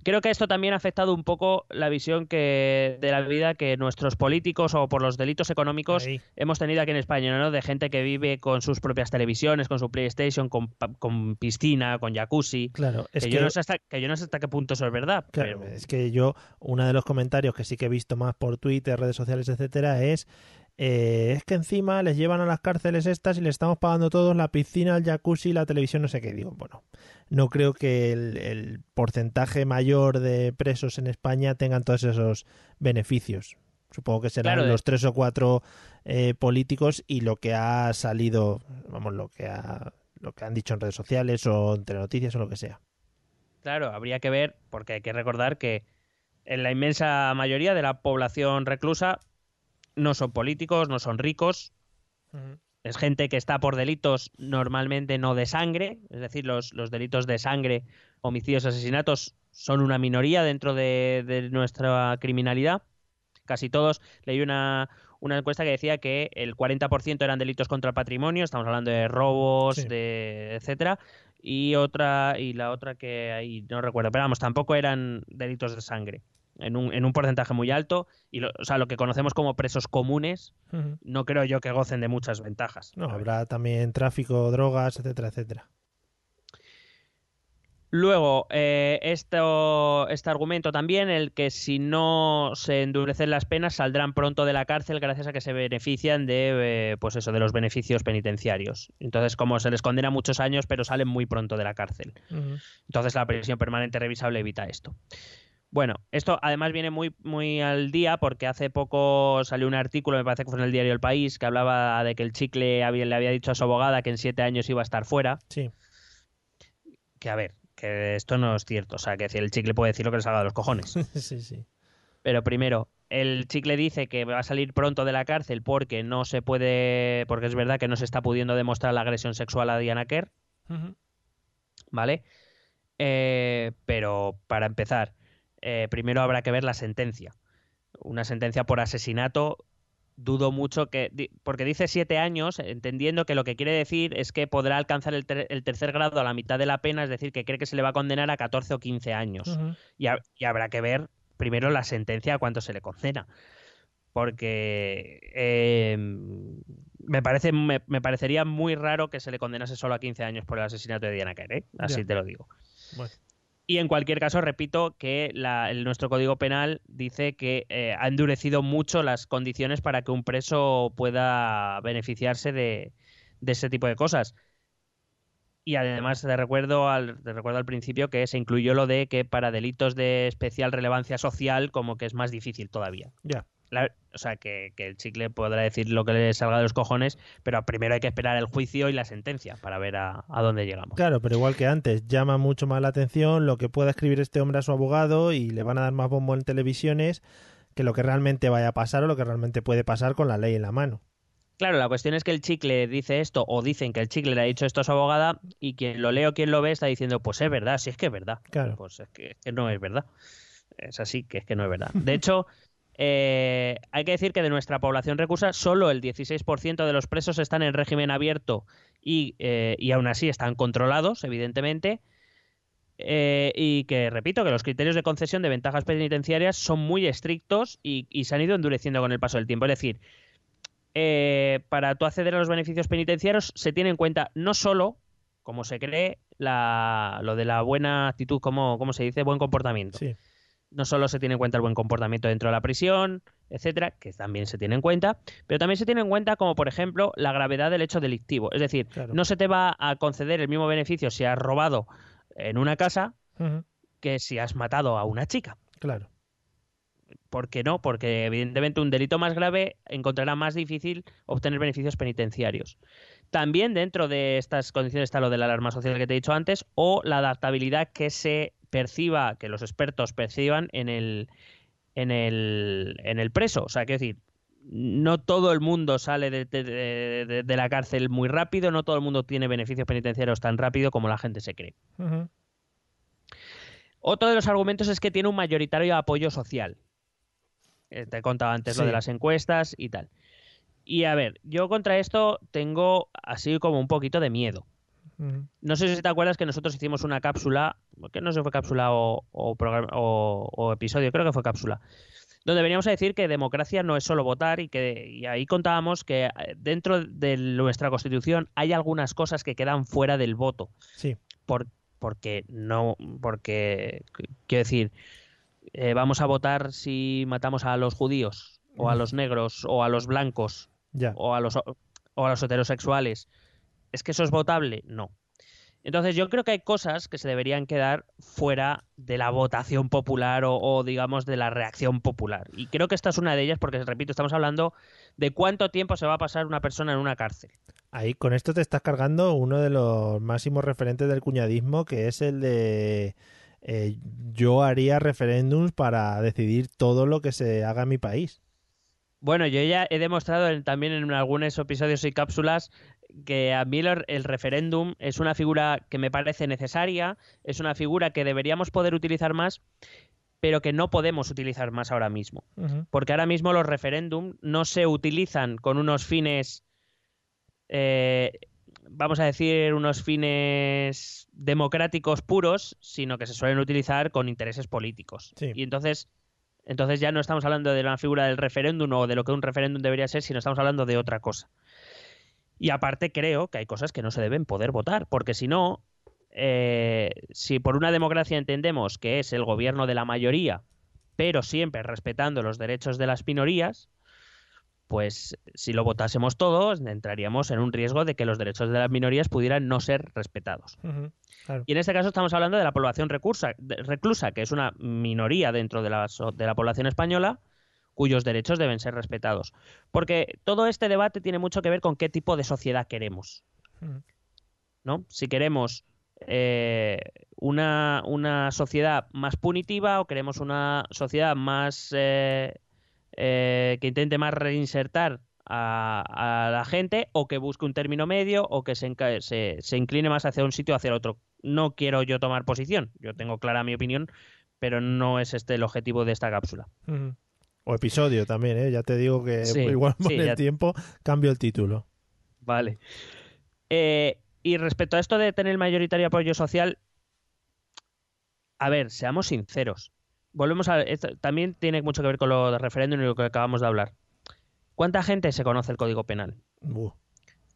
Creo que esto también ha afectado un poco la visión que de la vida que nuestros políticos o por los delitos económicos Ahí. hemos tenido aquí en España, ¿no? De gente que vive con sus propias televisiones, con su PlayStation, con, con piscina, con jacuzzi. Claro, es que, que, yo no sé hasta, que yo no sé hasta qué punto eso es verdad. claro, pero- es que yo, uno de los comentarios que sí que he visto más por Twitter, redes sociales, etcétera, es eh, es que encima les llevan a las cárceles estas y les estamos pagando todos la piscina, el jacuzzi, la televisión, no sé qué. Digo, bueno, no creo que el, el porcentaje mayor de presos en España tengan todos esos beneficios. Supongo que serán Claro, los tres o cuatro eh, políticos y lo que ha salido, vamos, lo que ha, lo que han dicho en redes sociales o entre noticias o lo que sea. Claro, habría que ver, porque hay que recordar que en la inmensa mayoría de la población reclusa no son políticos, no son ricos, es gente que está por delitos normalmente no de sangre, es decir, los, los delitos de sangre, homicidios, asesinatos son una minoría dentro de, de nuestra criminalidad. Casi todos. Leí una, una encuesta que decía que el 40% eran delitos contra el patrimonio, estamos hablando de robos, Sí. de etcétera, y otra y la otra que ahí no recuerdo, pero vamos, tampoco eran delitos de sangre. En un, en un porcentaje muy alto, y lo- o sea, lo que conocemos como presos comunes, no creo yo que gocen de muchas ventajas. No, habrá también tráfico, drogas, etcétera, etcétera. Luego, eh, esto, este argumento también, el que si no se endurecen las penas, saldrán pronto de la cárcel gracias a que se benefician de, eh, pues eso, de los beneficios penitenciarios. Entonces, como se les condena muchos años, pero salen muy pronto de la cárcel. Entonces, la prisión permanente revisable evita esto. Bueno, esto además viene muy, muy al día porque hace poco salió un artículo, me parece que fue en el diario El País, que hablaba de que el chicle había- le había dicho a su abogada que en siete años iba a estar fuera Sí. que a ver, que esto no es cierto. O sea, que el chicle puede decir lo que le salga de los cojones. sí, sí. Pero primero, el chicle dice que va a salir pronto de la cárcel porque no se puede, porque es verdad que no se está pudiendo demostrar la agresión sexual a Diana Kerr. ¿vale? Eh, pero para empezar, eh, primero habrá que ver la sentencia. Una sentencia por asesinato, dudo mucho que, porque dice siete años, entendiendo que lo que quiere decir es que podrá alcanzar el, ter- el tercer grado a la mitad de la pena, es decir, que cree que se le va a condenar a 14 o 15 años. Y, ha- y habrá que ver primero la sentencia a cuánto se le condena. Porque eh, me, parece, me, me parecería muy raro que se le condenase solo a 15 años por el asesinato de Diana Kerr, ¿eh? así Ya. te lo digo. Bueno. Y en cualquier caso, repito que la- el- nuestro Código Penal dice que eh, ha endurecido mucho las condiciones para que un preso pueda beneficiarse de, ese tipo de cosas. Y además te recuerdo, al, te recuerdo al principio que se incluyó lo de que para delitos de especial relevancia social como que es más difícil todavía. Ya. La- o sea, que, que el chicle podrá decir lo que le salga de los cojones, pero primero hay que esperar el juicio y la sentencia para ver a, a dónde llegamos. Claro, pero igual que antes, llama mucho más la atención lo que pueda escribir este hombre a su abogado y le van a dar más bombo en televisiones que lo que realmente vaya a pasar o lo que realmente puede pasar con la ley en la mano. Claro, la cuestión es que el chicle dice esto, o dicen que el chicle le ha dicho esto a su abogada, y quien lo lee o quien lo ve está diciendo, pues es verdad, si es que es verdad. Claro. Pues es que, es que no es verdad. Es así, que es que no es verdad. De hecho, eh, hay que decir que de nuestra población reclusa, solo el 16% de los presos están en régimen abierto y, eh, y aún así están controlados, evidentemente. Eh, y que, repito, que los criterios de concesión de ventajas penitenciarias son muy estrictos y, y se han ido endureciendo con el paso del tiempo. Es decir, eh, para tú acceder a los beneficios penitenciarios se tiene en cuenta no solo, como se cree, la, lo de la buena actitud, como, como se dice, buen comportamiento. Sí. No solo se tiene en cuenta el buen comportamiento dentro de la prisión, etcétera, que también se tiene en cuenta, pero también se tiene en cuenta como, por ejemplo, la gravedad del hecho delictivo. Es decir, Claro. no se te va a conceder el mismo beneficio si has robado en una casa que si has matado a una chica. Claro. ¿Por qué no? Porque evidentemente un delito más grave encontrará más difícil obtener beneficios penitenciarios. También dentro de estas condiciones está lo de la alarma social que te he dicho antes o la adaptabilidad que se perciba, que los expertos perciban en el, en el, en el preso. O sea, quiero decir, no todo el mundo sale de, de- de- de la cárcel muy rápido, no todo el mundo tiene beneficios penitenciarios tan rápido como la gente se cree. Otro de los argumentos es que tiene un mayoritario apoyo social. Eh, te he contado antes lo de las encuestas y tal. Y a ver, yo contra esto tengo así como un poquito de miedo. No sé si te acuerdas que nosotros hicimos una cápsula, que no sé si fue cápsula o, o- o episodio, creo que fue cápsula, donde veníamos a decir que democracia no es solo votar y que y ahí contábamos que eh, dentro de nuestra constitución hay algunas cosas que quedan fuera del voto Sí. por- porque no, porque quiero decir, eh, vamos a votar si matamos a los judíos o a los negros o a los blancos Ya. o a los o a los heterosexuales. ¿Es que eso es votable? No. Entonces yo creo que hay cosas que se deberían quedar fuera de la votación popular o, o, digamos de la reacción popular. Y creo que esta es una de ellas porque, repito, estamos hablando de cuánto tiempo se va a pasar una persona en una cárcel. Ahí con esto te estás cargando uno de los máximos referentes del cuñadismo, que es el de eh, yo haría referéndums para decidir todo lo que se haga en mi país. Bueno, yo ya he demostrado en- también en algunos episodios y cápsulas que a mí el, referéndum es una figura que me parece necesaria, es una figura que deberíamos poder utilizar más, pero que no podemos utilizar más ahora mismo. Porque ahora mismo los referéndum no se utilizan con unos fines, eh, vamos a decir, unos fines democráticos puros, sino que se suelen utilizar con intereses políticos. Sí. Y entonces, entonces ya no estamos hablando de la figura del referéndum o de lo que un referéndum debería ser, sino estamos hablando de otra cosa. Y aparte creo que hay cosas que no se deben poder votar, porque si no, eh, si por una democracia entendemos que es el gobierno de la mayoría, pero siempre respetando los derechos de las minorías, pues si lo votásemos todos, entraríamos en un riesgo de que los derechos de las minorías pudieran no ser respetados. Claro. Y en este caso estamos hablando de la población reclusa, que es una minoría dentro de la, de la población española, cuyos derechos deben ser respetados. Porque todo este debate tiene mucho que ver con qué tipo de sociedad queremos. Ujú. ¿no? Si queremos eh, una, una sociedad más punitiva o queremos una sociedad más eh, eh, que intente más reinsertar a, a la gente o que busque un término medio o que se, se, se incline más hacia un sitio o hacia el otro. No quiero yo tomar posición, yo tengo clara mi opinión, pero no es este el objetivo de esta cápsula. Ujú. O episodio también, ¿eh? Ya te digo que Sí, igual sí, el ya- tiempo cambio el título. Vale. Eh, y respecto a esto de tener mayoritario apoyo social, a ver, seamos sinceros. Volvemos a. esto también tiene mucho que ver con lo de referéndum y lo que acabamos de hablar. ¿Cuánta gente se conoce el Código Penal? Buh.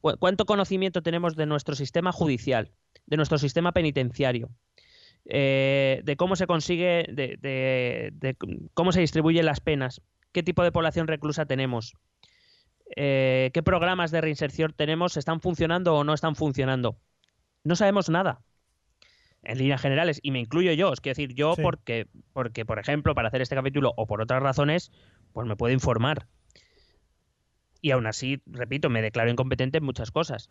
¿Cu- ¿Cuánto conocimiento tenemos de nuestro sistema judicial, de nuestro sistema penitenciario, eh, de cómo se consigue, de, de- de cómo se distribuyen las penas, qué tipo de población reclusa tenemos, eh, qué programas de reinserción tenemos, están funcionando o no están funcionando? No sabemos nada. en líneas generales, y me incluyo yo, es decir yo Sí. porque, porque, por ejemplo, para hacer este capítulo o por otras razones, pues me puedo informar. Y aún así, repito, me declaro incompetente en muchas cosas.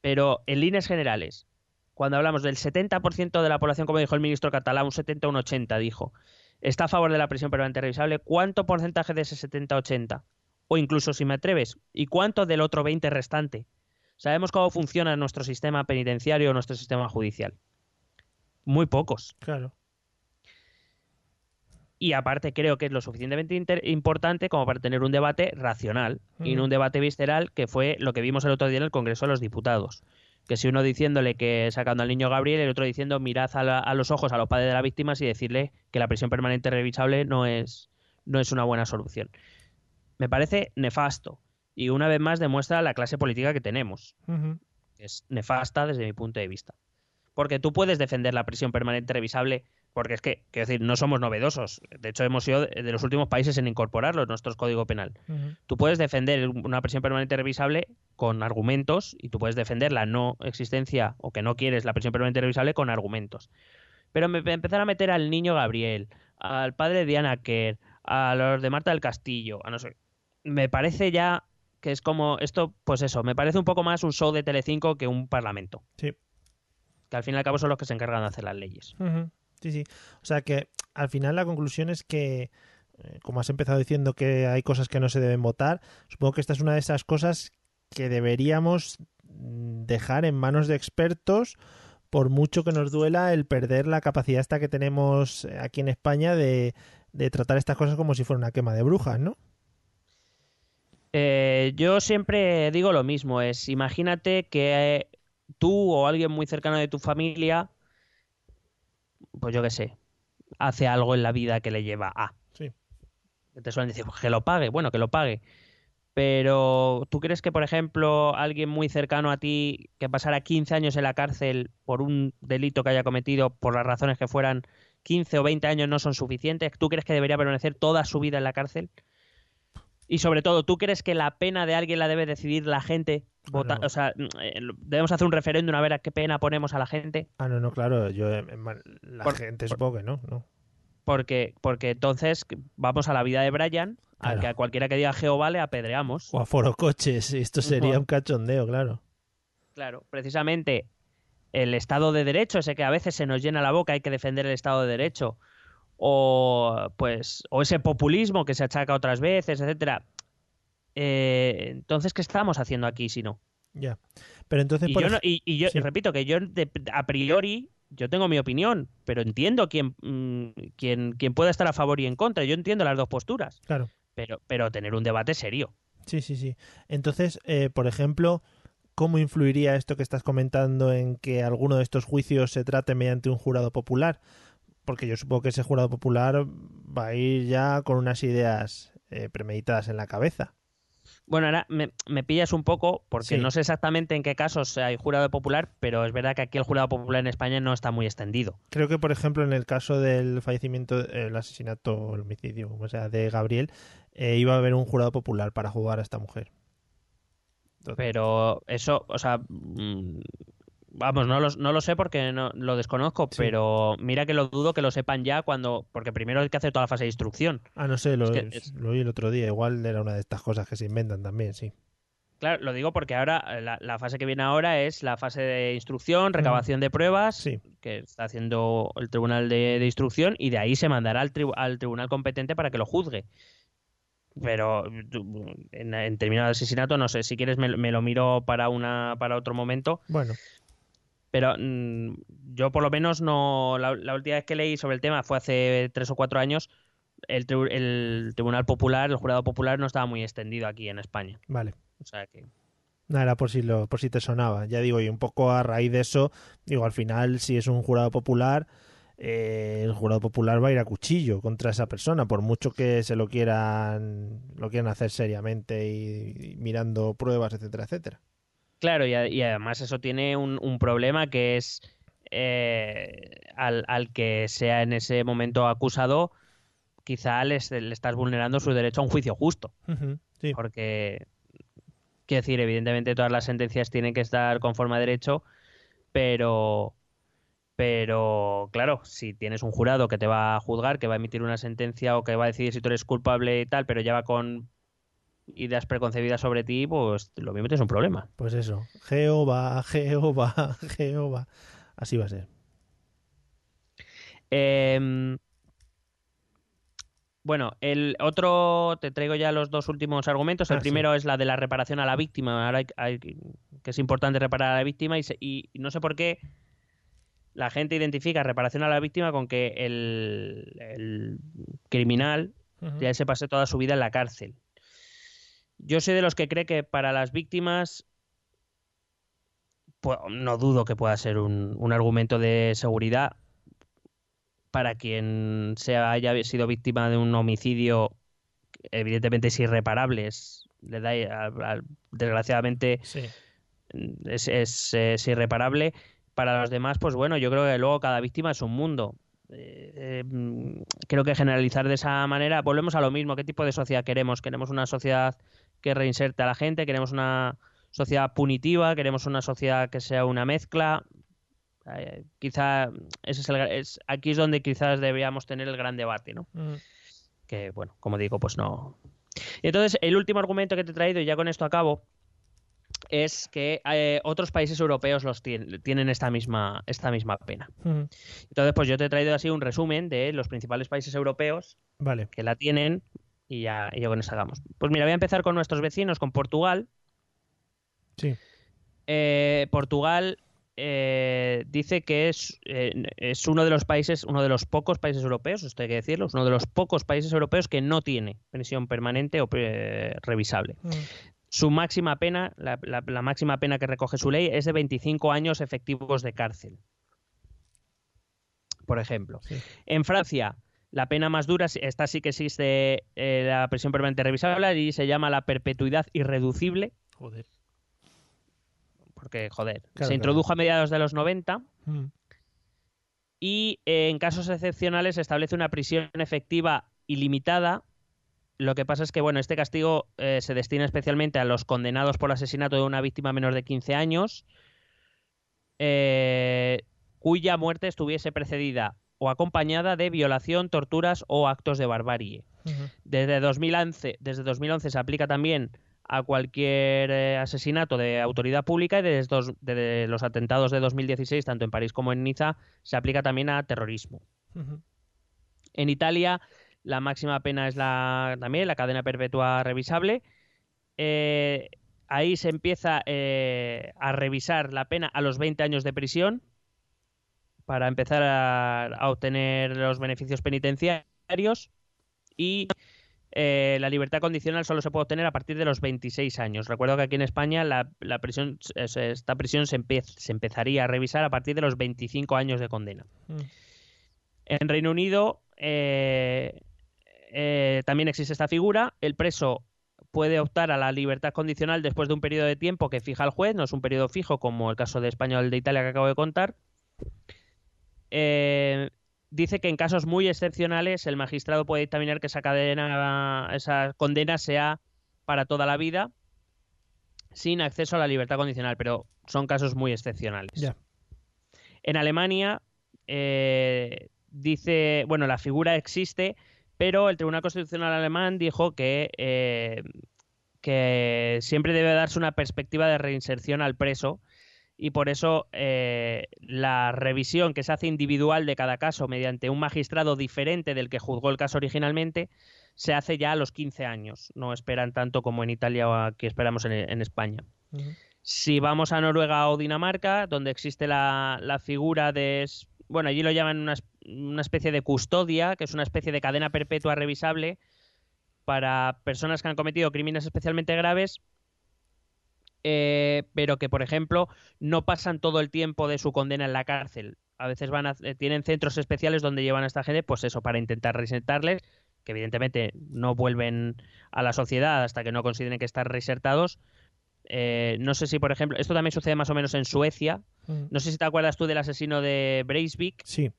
Pero en líneas generales, cuando hablamos del 70% de la población, como dijo el ministro catalán, un 70, un 80, dijo, está a favor de la prisión permanente revisable, ¿cuánto porcentaje de ese 70-80? O incluso, si me atreves, ¿y cuánto del otro 20 restante? Sabemos cómo funciona nuestro sistema penitenciario o nuestro sistema judicial. Muy pocos. Claro. Y aparte creo que es lo suficientemente importante como para tener un debate racional y no Ujú. un debate visceral que fue lo que vimos el otro día en el Congreso de los Diputados. Que si uno diciéndole que sacando al niño Gabriel, el otro diciendo mirad a, la- a los ojos a los padres de las víctimas y decirle que la prisión permanente revisable no es, no es una buena solución. Me parece nefasto y una vez más demuestra la clase política que tenemos es nefasta desde mi punto de vista. Porque tú puedes defender la prisión permanente revisable, porque es que, quiero decir, no somos novedosos. De hecho, hemos sido de los últimos países en incorporarlo en nuestro código penal. Tú puedes defender una prisión permanente revisable con argumentos y tú puedes defender la no existencia o que no quieres la prisión permanente revisable con argumentos. Pero me, empezar a meter al niño Gabriel, al padre de Diana Kerr, a los de Marta del Castillo, a no sé. Me parece ya que es como esto, pues eso, me parece un poco más un show de Telecinco que un parlamento. Sí. Que al fin y al cabo son los que se encargan de hacer las leyes. Ujú. Sí, sí. O sea que al final la conclusión es que, eh, como has empezado diciendo que hay cosas que no se deben votar, supongo que esta es una de esas cosas que deberíamos mm, dejar en manos de expertos por mucho que nos duela el perder la capacidad esta que tenemos eh, aquí en España de, de tratar estas cosas como si fuera una quema de brujas, ¿no? Eh, yo siempre digo lo mismo, es imagínate que tú o alguien muy cercano de tu familia, pues yo qué sé, hace algo en la vida que le lleva a. Sí. Te suelen decir, "Pues que lo pague, bueno, que lo pague. Pero ¿tú crees que, por ejemplo, alguien muy cercano a ti que pasara 15 años en la cárcel por un delito que haya cometido, por las razones que fueran, 15 o 20 años no son suficientes? ¿Tú crees que debería permanecer toda su vida en la cárcel? Y sobre todo, ¿tú crees que la pena de alguien la debe decidir la gente? Vota- no. O sea, eh, debemos hacer un referéndum a ver a qué pena ponemos a la gente. Ah, no, no, claro, yo eh, ma- la Por- gente supongo que no, no. Porque, porque entonces vamos a la vida de Brian, Claro. que a cualquiera que diga Jehová le apedreamos. O a foro coches, esto sería un cachondeo, claro. Claro, precisamente el Estado de Derecho, ese que a veces se nos llena la boca, hay que defender el Estado de Derecho, o pues, o ese populismo que se achaca otras veces, etcétera. Eh, entonces, ¿qué estamos haciendo aquí si no? Ya. Pero entonces, Y por yo, no- y, y yo sí. repito que yo de- a priori yo tengo mi opinión, pero entiendo quién, mm, quién, quién puede estar a favor y en contra. Yo entiendo las dos posturas, claro. pero, pero tener un debate serio. Sí, sí, sí. Entonces, eh, por ejemplo, ¿cómo influiría esto que estás comentando en que alguno de estos juicios se trate mediante un jurado popular? Porque yo supongo que ese jurado popular va a ir ya con unas ideas eh, premeditadas en la cabeza. Bueno, ahora me, me pillas un poco, porque Sí. no sé exactamente en qué casos hay jurado popular, pero es verdad que aquí el jurado popular en España no está muy extendido. Creo que, por ejemplo, en el caso del fallecimiento, el asesinato el homicidio, como sea, de Gabriel, eh, iba a haber un jurado popular para jugar a esta mujer. Pero eso, o sea, mm, vamos, no lo, no lo sé porque no, lo desconozco, Sí. pero mira que lo dudo que lo sepan ya cuando, porque primero hay que hacer toda la fase de instrucción. ah, no sé, lo, es que es- lo oí el otro día. Igual era una de estas cosas que se inventan también, sí. Claro, lo digo porque ahora eh, la, la fase que viene ahora es la fase de instrucción, recabación de pruebas, Sí. que está haciendo el tribunal de, de instrucción, y de ahí se mandará al, tribu- al tribunal competente para que lo juzgue. Pero en, en términos de asesinato, no sé, si quieres me, me lo miro para una para otro momento. Bueno, Pero mm, yo por lo menos no. La, la última vez que leí sobre el tema fue hace tres o cuatro años. El, tribu- el Tribunal Popular, el Jurado Popular, no estaba muy extendido aquí en España. vale. O sea que. Nada, era por si, lo, por si te sonaba. Ya digo, y un poco a raíz de eso, digo, al final, si es un jurado popular, eh, el jurado popular va a ir a cuchillo contra esa persona, por mucho que se lo quieran, lo quieran hacer seriamente y, y mirando pruebas, etcétera, etcétera. Claro, y, a- y además eso tiene un, un problema que es eh, al, al que sea en ese momento acusado, quizá le estás vulnerando su derecho a un juicio justo. Sí, porque quiero decir, evidentemente todas las sentencias tienen que estar conforme a derecho, pero Pero, claro, si tienes un jurado que te va a juzgar, que va a emitir una sentencia o que va a decidir si tú eres culpable y tal, pero ya va con ideas preconcebidas sobre ti, pues lo mismo tienes un problema. Pues eso, Jehová, Jehová, Jehová. Así va a ser. Em, bueno, el otro, te traigo ya los dos últimos argumentos. El Ah, sí. primero es la de la reparación a la víctima. Ahora hay, hay- que es importante reparar a la víctima y, se- y no sé por qué la gente identifica reparación a la víctima con que el, el criminal ya se pase toda su vida en la cárcel. Yo soy de los que cree que para las víctimas pues, no dudo que pueda ser un, un argumento de seguridad para quien se haya sido víctima de un homicidio evidentemente es irreparable, es- le da desgraciadamente Sí. es, es- es irreparable. Para los demás, pues bueno, yo creo que luego cada víctima es un mundo. Eh, eh, creo que generalizar de esa manera, volvemos a lo mismo. ¿Qué tipo de sociedad queremos? ¿Queremos una sociedad que reinserte a la gente? ¿Queremos una sociedad punitiva? ¿Queremos una sociedad que sea una mezcla? Eh, quizá ese es el, gra- es, aquí es donde quizás deberíamos tener el gran debate, ¿no? Ujú. que bueno, como digo, pues no. Y entonces, el último argumento que te he traído, y ya con esto acabo, es que eh, otros países europeos los tienen, tienen esta misma, esta misma pena. Ujú. Entonces, pues yo te he traído así un resumen de los principales países europeos Vale. que la tienen y ya, y ya con eso hagamos. Pues mira, voy a empezar con nuestros vecinos, con Portugal. Sí. Eh, Portugal eh, dice que es, eh, es uno de los países, uno de los pocos países europeos, esto hay que decirlo, es uno de los pocos países europeos que no tiene prisión permanente o revisable. Ujú. Su máxima pena, la, la- la máxima pena que recoge su ley es de 25 años efectivos de cárcel. Por ejemplo. Sí. En Francia, la pena más dura, esta sí que existe eh, la prisión permanente revisable y se llama la perpetuidad irreducible, Joder. porque, joder, Claro, se introdujo a mediados de los 90 Ujú. y eh, en casos excepcionales se establece una prisión efectiva ilimitada. Lo que pasa es que, bueno, este castigo eh, se destina especialmente a los condenados por asesinato de una víctima menor de 15 años, eh, cuya muerte estuviese precedida o acompañada de violación, torturas o actos de barbarie. Desde 2011, desde 2011 se aplica también a cualquier eh, asesinato de autoridad pública y desde, dos- desde los atentados de 2016, tanto en París como en Niza, se aplica también a terrorismo. En Italia, la máxima pena es la también la cadena perpetua revisable. Eh, ahí se empieza eh, a revisar la pena a los 20 años de prisión para empezar a, a obtener los beneficios penitenciarios y eh, la libertad condicional solo se puede obtener a partir de los 26 años. Recuerdo que aquí en España la, la prisión, es- esta prisión se, empe- se empezaría a revisar a partir de los 25 años de condena. Ujú. En Reino Unido eh, eh, también existe esta figura. El preso puede optar a la libertad condicional después de un periodo de tiempo que fija el juez, no es un periodo fijo como el caso de España o el de Italia que acabo de contar. Eh, dice que en casos muy excepcionales el magistrado puede dictaminar que esa cadena, esa condena sea para toda la vida sin acceso a la libertad condicional, pero son casos muy excepcionales. En Alemania eh, dice, bueno, la figura existe, pero el Tribunal Constitucional alemán dijo que, eh, que siempre debe darse una perspectiva de reinserción al preso y por eso eh, la revisión que se hace individual de cada caso mediante un magistrado diferente del que juzgó el caso originalmente se hace ya a los 15 años. No esperan tanto como en Italia o aquí esperamos en, en España. Si vamos a Noruega o Dinamarca, donde existe la, la figura de... Bueno, allí lo llaman una, una especie de custodia, que es una especie de cadena perpetua revisable para personas que han cometido crímenes especialmente graves, eh, pero que, por ejemplo, no pasan todo el tiempo de su condena en la cárcel. A veces van a, eh, tienen centros especiales donde llevan a esta gente, pues eso, para intentar reinsertarles, que evidentemente no vuelven a la sociedad hasta que no consideren que están reinsertados, eh, no sé si, por ejemplo, esto también sucede más o menos en Suecia. Ujú. No sé si te acuerdas tú del asesino de Breivik. Sí.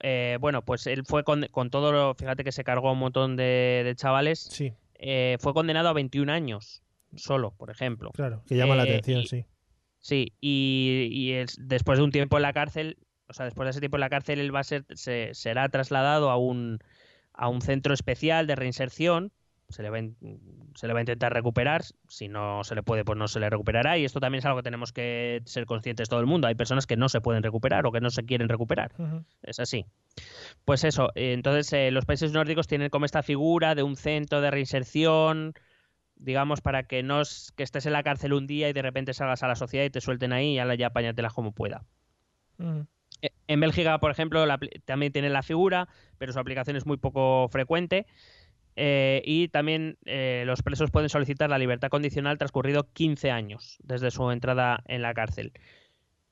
Eh, bueno, pues él fue con, con todo lo. Fíjate que se cargó a un montón de, de chavales. Sí, eh, fue condenado a 21 años solo, por ejemplo. claro. Que llama la Eh, atención, y- sí. Sí, y, y es- después de un tiempo en la cárcel, o sea, después de ese tiempo en la cárcel, él va a ser, se, será trasladado a un, a un centro especial de reinserción. Se le, va in- se le va a intentar recuperar. Si no se le puede, pues no se le recuperará. Y esto también es algo que tenemos que ser conscientes todo el mundo. Hay personas que no se pueden recuperar o que no se quieren recuperar. Es así. Pues eso, eh, entonces eh, los países nórdicos tienen como esta figura de un centro de reinserción, digamos, para que no es- que estés en la cárcel un día y de repente salgas a la sociedad y te suelten ahí y ala, ya apáñatelas como pueda. Ujú. Eh, En Bélgica, por ejemplo, la también tienen la figura, pero su aplicación es muy poco frecuente. Eh, y también eh, los presos pueden solicitar la libertad condicional transcurrido 15 años desde su entrada en la cárcel.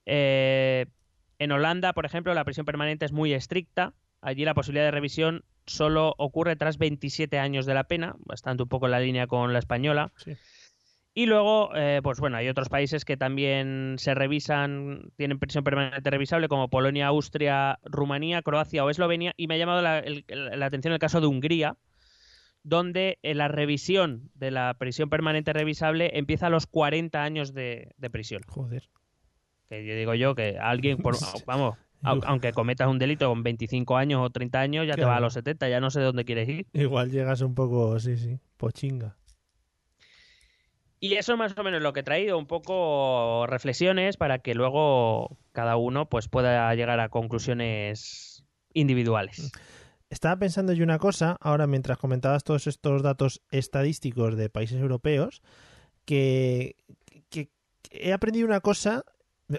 Eh, en Holanda, por ejemplo, la prisión permanente es muy estricta. Allí la posibilidad de revisión solo ocurre tras 27 años de la pena, bastante un poco en la línea con la española. Sí. Y luego, eh, pues bueno, hay otros países que también se revisan, tienen prisión permanente revisable, como Polonia, Austria, Rumanía, Croacia o Eslovenia. Y me ha llamado la, el- la atención el caso de Hungría, donde eh, la revisión de la prisión permanente revisable empieza a los 40 años de, de prisión. Joder. Que yo digo yo que alguien, por- vamos, aunque cometas un delito con 25 años o 30 años, ya te va a los 70, ya no sé dónde quieres ir. Igual llegas un poco, sí, sí, pochinga. Y eso es más o menos lo que he traído, un poco reflexiones para que luego cada uno pues pueda llegar a conclusiones individuales. Estaba pensando yo una cosa, ahora mientras comentabas todos estos datos estadísticos de países europeos, que, que- que he aprendido una cosa,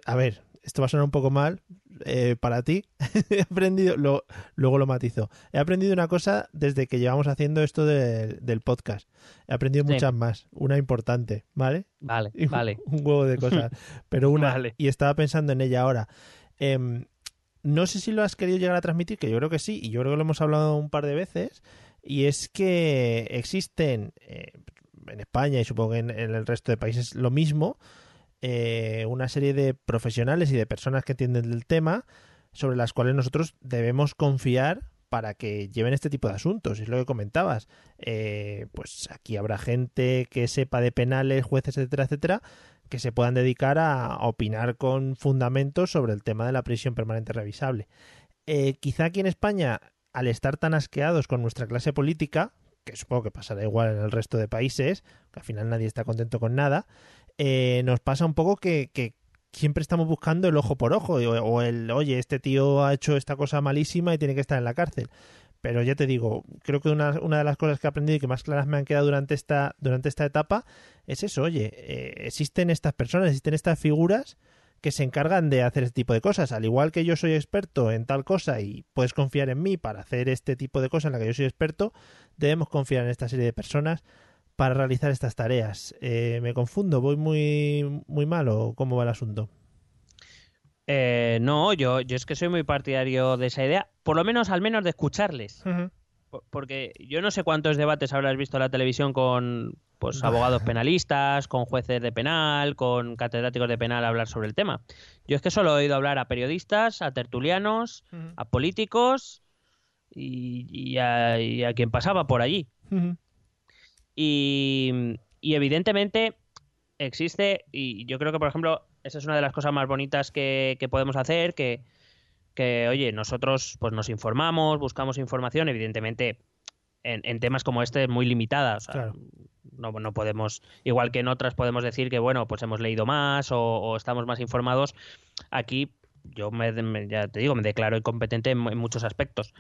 a ver, esto va a sonar un poco mal eh, para ti, he aprendido, lo- luego lo matizo, he aprendido una cosa desde que llevamos haciendo esto de- del podcast, he aprendido Sí. muchas más, una importante, ¿vale? Vale, Y vale. Un huevo de cosas. Pero una. Vale. Y estaba pensando en ella ahora. Em, no sé si lo has querido llegar a transmitir, que yo creo que sí, y yo creo que lo hemos hablado un par de veces. Y es que existen eh, en España y supongo que en, en el resto de países lo mismo. Eh, una serie de profesionales y de personas que entienden del tema sobre las cuales nosotros debemos confiar para que lleven este tipo de asuntos. Es lo que comentabas. Eh, pues aquí habrá gente que sepa de penales, jueces, etcétera, etcétera, que se puedan dedicar a opinar con fundamentos sobre el tema de la prisión permanente revisable. Eh, quizá aquí en España, al estar tan asqueados con nuestra clase política, que supongo que pasará igual en el resto de países, que al final nadie está contento con nada, eh, nos pasa un poco que, siempre estamos buscando el ojo por ojo, o, o el, oye, este tío ha hecho esta cosa malísima y tiene que estar en la cárcel. Pero ya te digo, creo que una, una de las cosas que he aprendido y que más claras me han quedado durante esta, durante esta etapa es eso, oye, eh, existen estas personas, existen estas figuras que se encargan de hacer este tipo de cosas. Al igual que yo soy experto en tal cosa y puedes confiar en mí para hacer este tipo de cosas en la que yo soy experto, debemos confiar en esta serie de personas para realizar estas tareas. Eh, ¿Me confundo? ¿Voy muy, muy mal o cómo va el asunto? Eh, no, yo, yo es que soy muy partidario de esa idea, por lo menos al menos de escucharles. Por- Porque yo no sé cuántos debates habrás visto en la televisión con pues abogados penalistas, con jueces de penal, con catedráticos de penal hablar sobre el tema. Yo es que solo he oído hablar a periodistas, a tertulianos, a políticos y, y a, y a quien pasaba por allí. Y, y evidentemente existe, y yo creo que, por ejemplo, esa es una de las cosas más bonitas que, que podemos hacer, que, que, oye, nosotros pues nos informamos, buscamos información, evidentemente en, en temas como este muy limitada, o sea, Claro. no, no podemos, igual que en otras podemos decir que, bueno, pues hemos leído más o, o estamos más informados, aquí yo me, me- ya te digo, me declaro incompetente en, en muchos aspectos.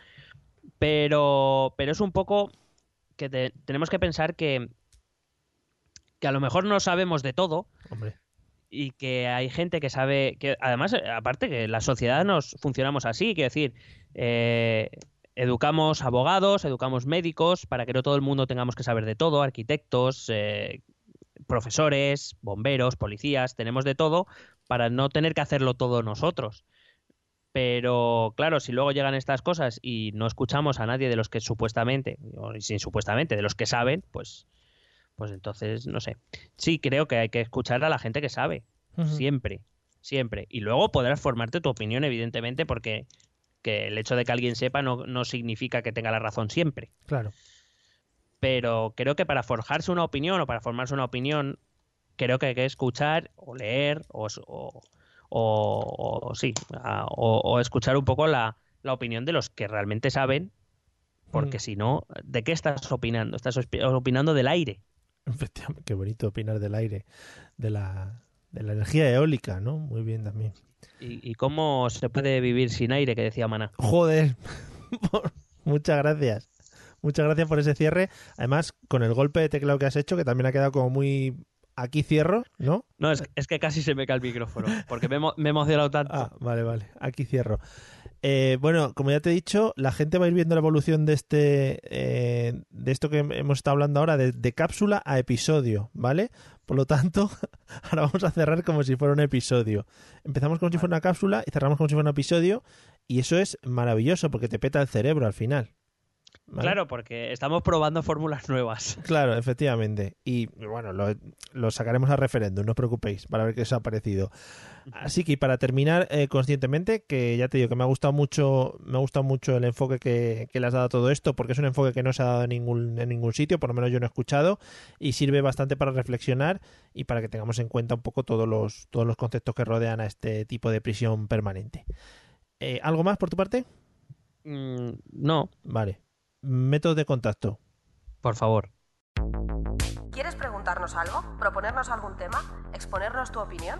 Pero, pero es un poco que te- tenemos que pensar que, que a lo mejor no sabemos de todo, Hombre. y que hay gente que sabe que además eh, aparte que la sociedad nos funcionamos así quiero decir eh, educamos abogados educamos médicos para que no todo el mundo tengamos que saber de todo arquitectos eh, profesores bomberos policías tenemos de todo para no tener que hacerlo todo nosotros pero claro, si luego llegan estas cosas y no escuchamos a nadie de los que supuestamente, o sin supuestamente, de los que saben, pues, pues entonces, no sé. Sí, creo que hay que escuchar a la gente que sabe, siempre, siempre. Y luego podrás formarte tu opinión, evidentemente, porque que el hecho de que alguien sepa no, no significa que tenga la razón siempre. Claro. Pero creo que para forjarse una opinión o para formarse una opinión creo que hay que escuchar o leer o, o, o- o sí, a- o, o escuchar un poco la, la opinión de los que realmente saben, porque Mm. si no, ¿de qué estás opinando? Estás opinando del aire. Efectivamente, qué bonito opinar del aire, de la, de la energía eólica, ¿no? Muy bien también. ¿Y, y cómo se puede vivir sin aire, que decía Mana? Joder, muchas gracias. Muchas gracias por ese cierre. Además, con el golpe de teclado que has hecho, que también ha quedado como muy... Aquí cierro, ¿no? No, es, es que casi se me cae el micrófono, porque me, me he emocionado tanto. Ah, vale, vale. Aquí cierro. Eh, bueno, como ya te he dicho, la gente va a ir viendo la evolución de este, eh, de esto que hemos estado hablando ahora, de, de cápsula a episodio, ¿vale? Por lo tanto, ahora vamos a cerrar como si fuera un episodio. Empezamos como si fuera una cápsula y cerramos como si fuera un episodio, y eso es maravilloso porque te peta el cerebro al final. ¿Vale? Claro, porque estamos probando fórmulas nuevas. Claro, efectivamente. Y bueno, lo, lo sacaremos a referéndum, no os preocupéis, para ver qué os ha parecido. Así que para terminar eh, conscientemente, que ya te digo que me ha gustado mucho, me ha gustado mucho el enfoque que, que le has dado a todo esto, porque es un enfoque que no se ha dado en ningún, en ningún sitio, por lo menos yo no he escuchado, y sirve bastante para reflexionar y para que tengamos en cuenta un poco todos los, todos los conceptos que rodean a este tipo de prisión permanente. Eh, ¿Algo más por tu parte? Mm, no, Vale. Métodos de contacto. por favor. ¿Quieres preguntarnos algo? ¿Proponernos algún tema? ¿Exponernos tu opinión?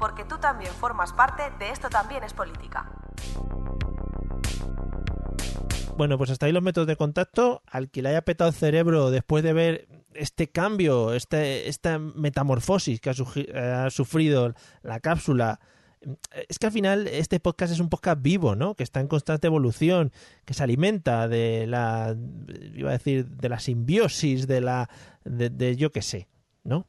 Porque tú también formas parte de Esto también es política. Bueno, pues hasta ahí los métodos de contacto. Al que le haya petado el cerebro después de ver este cambio, este, esta metamorfosis que ha, sugi- ha sufrido la cápsula. Es que al final este podcast es un podcast vivo, ¿no? Que está en constante evolución, que se alimenta de la, iba a decir, de la simbiosis, de la, de, de yo qué sé, ¿no?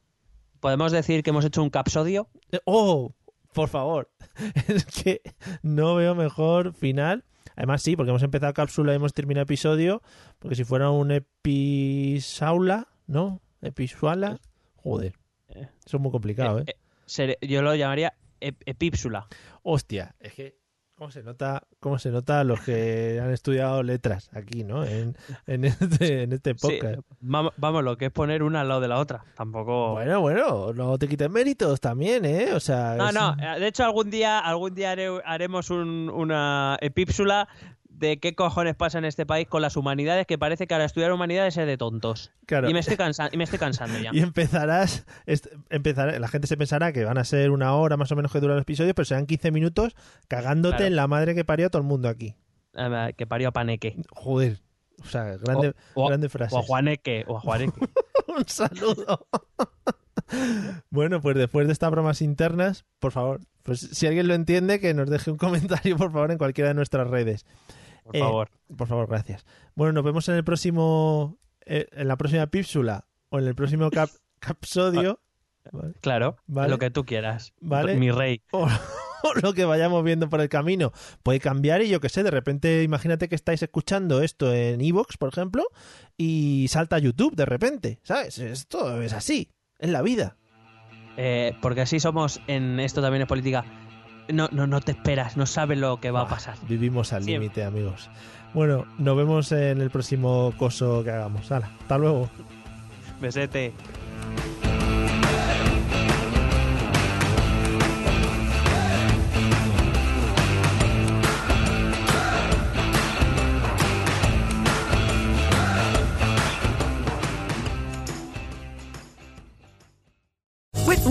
¿Podemos decir que hemos hecho un capsodio? Eh, ¡Oh! Por favor. Es que no veo mejor final. Además, sí, porque hemos empezado cápsula y hemos terminado episodio. Porque si fuera un episaula, ¿no? Episuala. Joder. Eh. Eso es muy complicado, ¿eh? Eh, yo lo llamaría ep- epípsula. Hostia, es que. ¿Cómo se nota, cómo se nota los que han estudiado letras aquí, ¿no? En, en, este, en este Sí, podcast. vamos, vamos, lo que es poner una al lado de la otra. Tampoco. Bueno, bueno, no te quiten méritos también, ¿eh? O sea. No, es- no, eh, de hecho algún día, algún día haré- haremos un- una epípsula de qué cojones pasa en este país con las humanidades, que parece que ahora estudiar humanidades es de tontos. Claro. Y me estoy cansa- y me estoy cansando ya. Y empezarás, est- empezará- la gente se pensará que van a ser una hora más o menos que duran los episodios, pero serán 15 minutos cagándote Claro. en la madre que parió a todo el mundo aquí. Eh, que parió a Paneque. Joder. O sea, grande, O- o- grande frase. O a Juaneque, o a Juaneque. Un saludo. bueno, pues después de estas bromas internas, por favor, pues si alguien lo entiende, que nos deje un comentario, por favor, en cualquiera de nuestras redes. Por Eh, favor. Por favor, gracias. Bueno, nos vemos en el próximo, eh, en la próxima pípsula o en el próximo cap, capsodio. ¿vale? Claro, vale. lo que tú quieras. Vale. Mi rey. o, o lo que vayamos viendo por el camino puede cambiar y yo qué sé, de repente imagínate que estáis escuchando esto en Evox, por ejemplo, y salta a YouTube de repente, ¿sabes? Esto es así, es la vida. Eh, porque así somos en esto también es política. No, no, no te esperas, no sabes lo que va a pasar. Vivimos al límite, amigos. Bueno, nos vemos en el próximo coso que hagamos. Hala, hasta luego. Besete.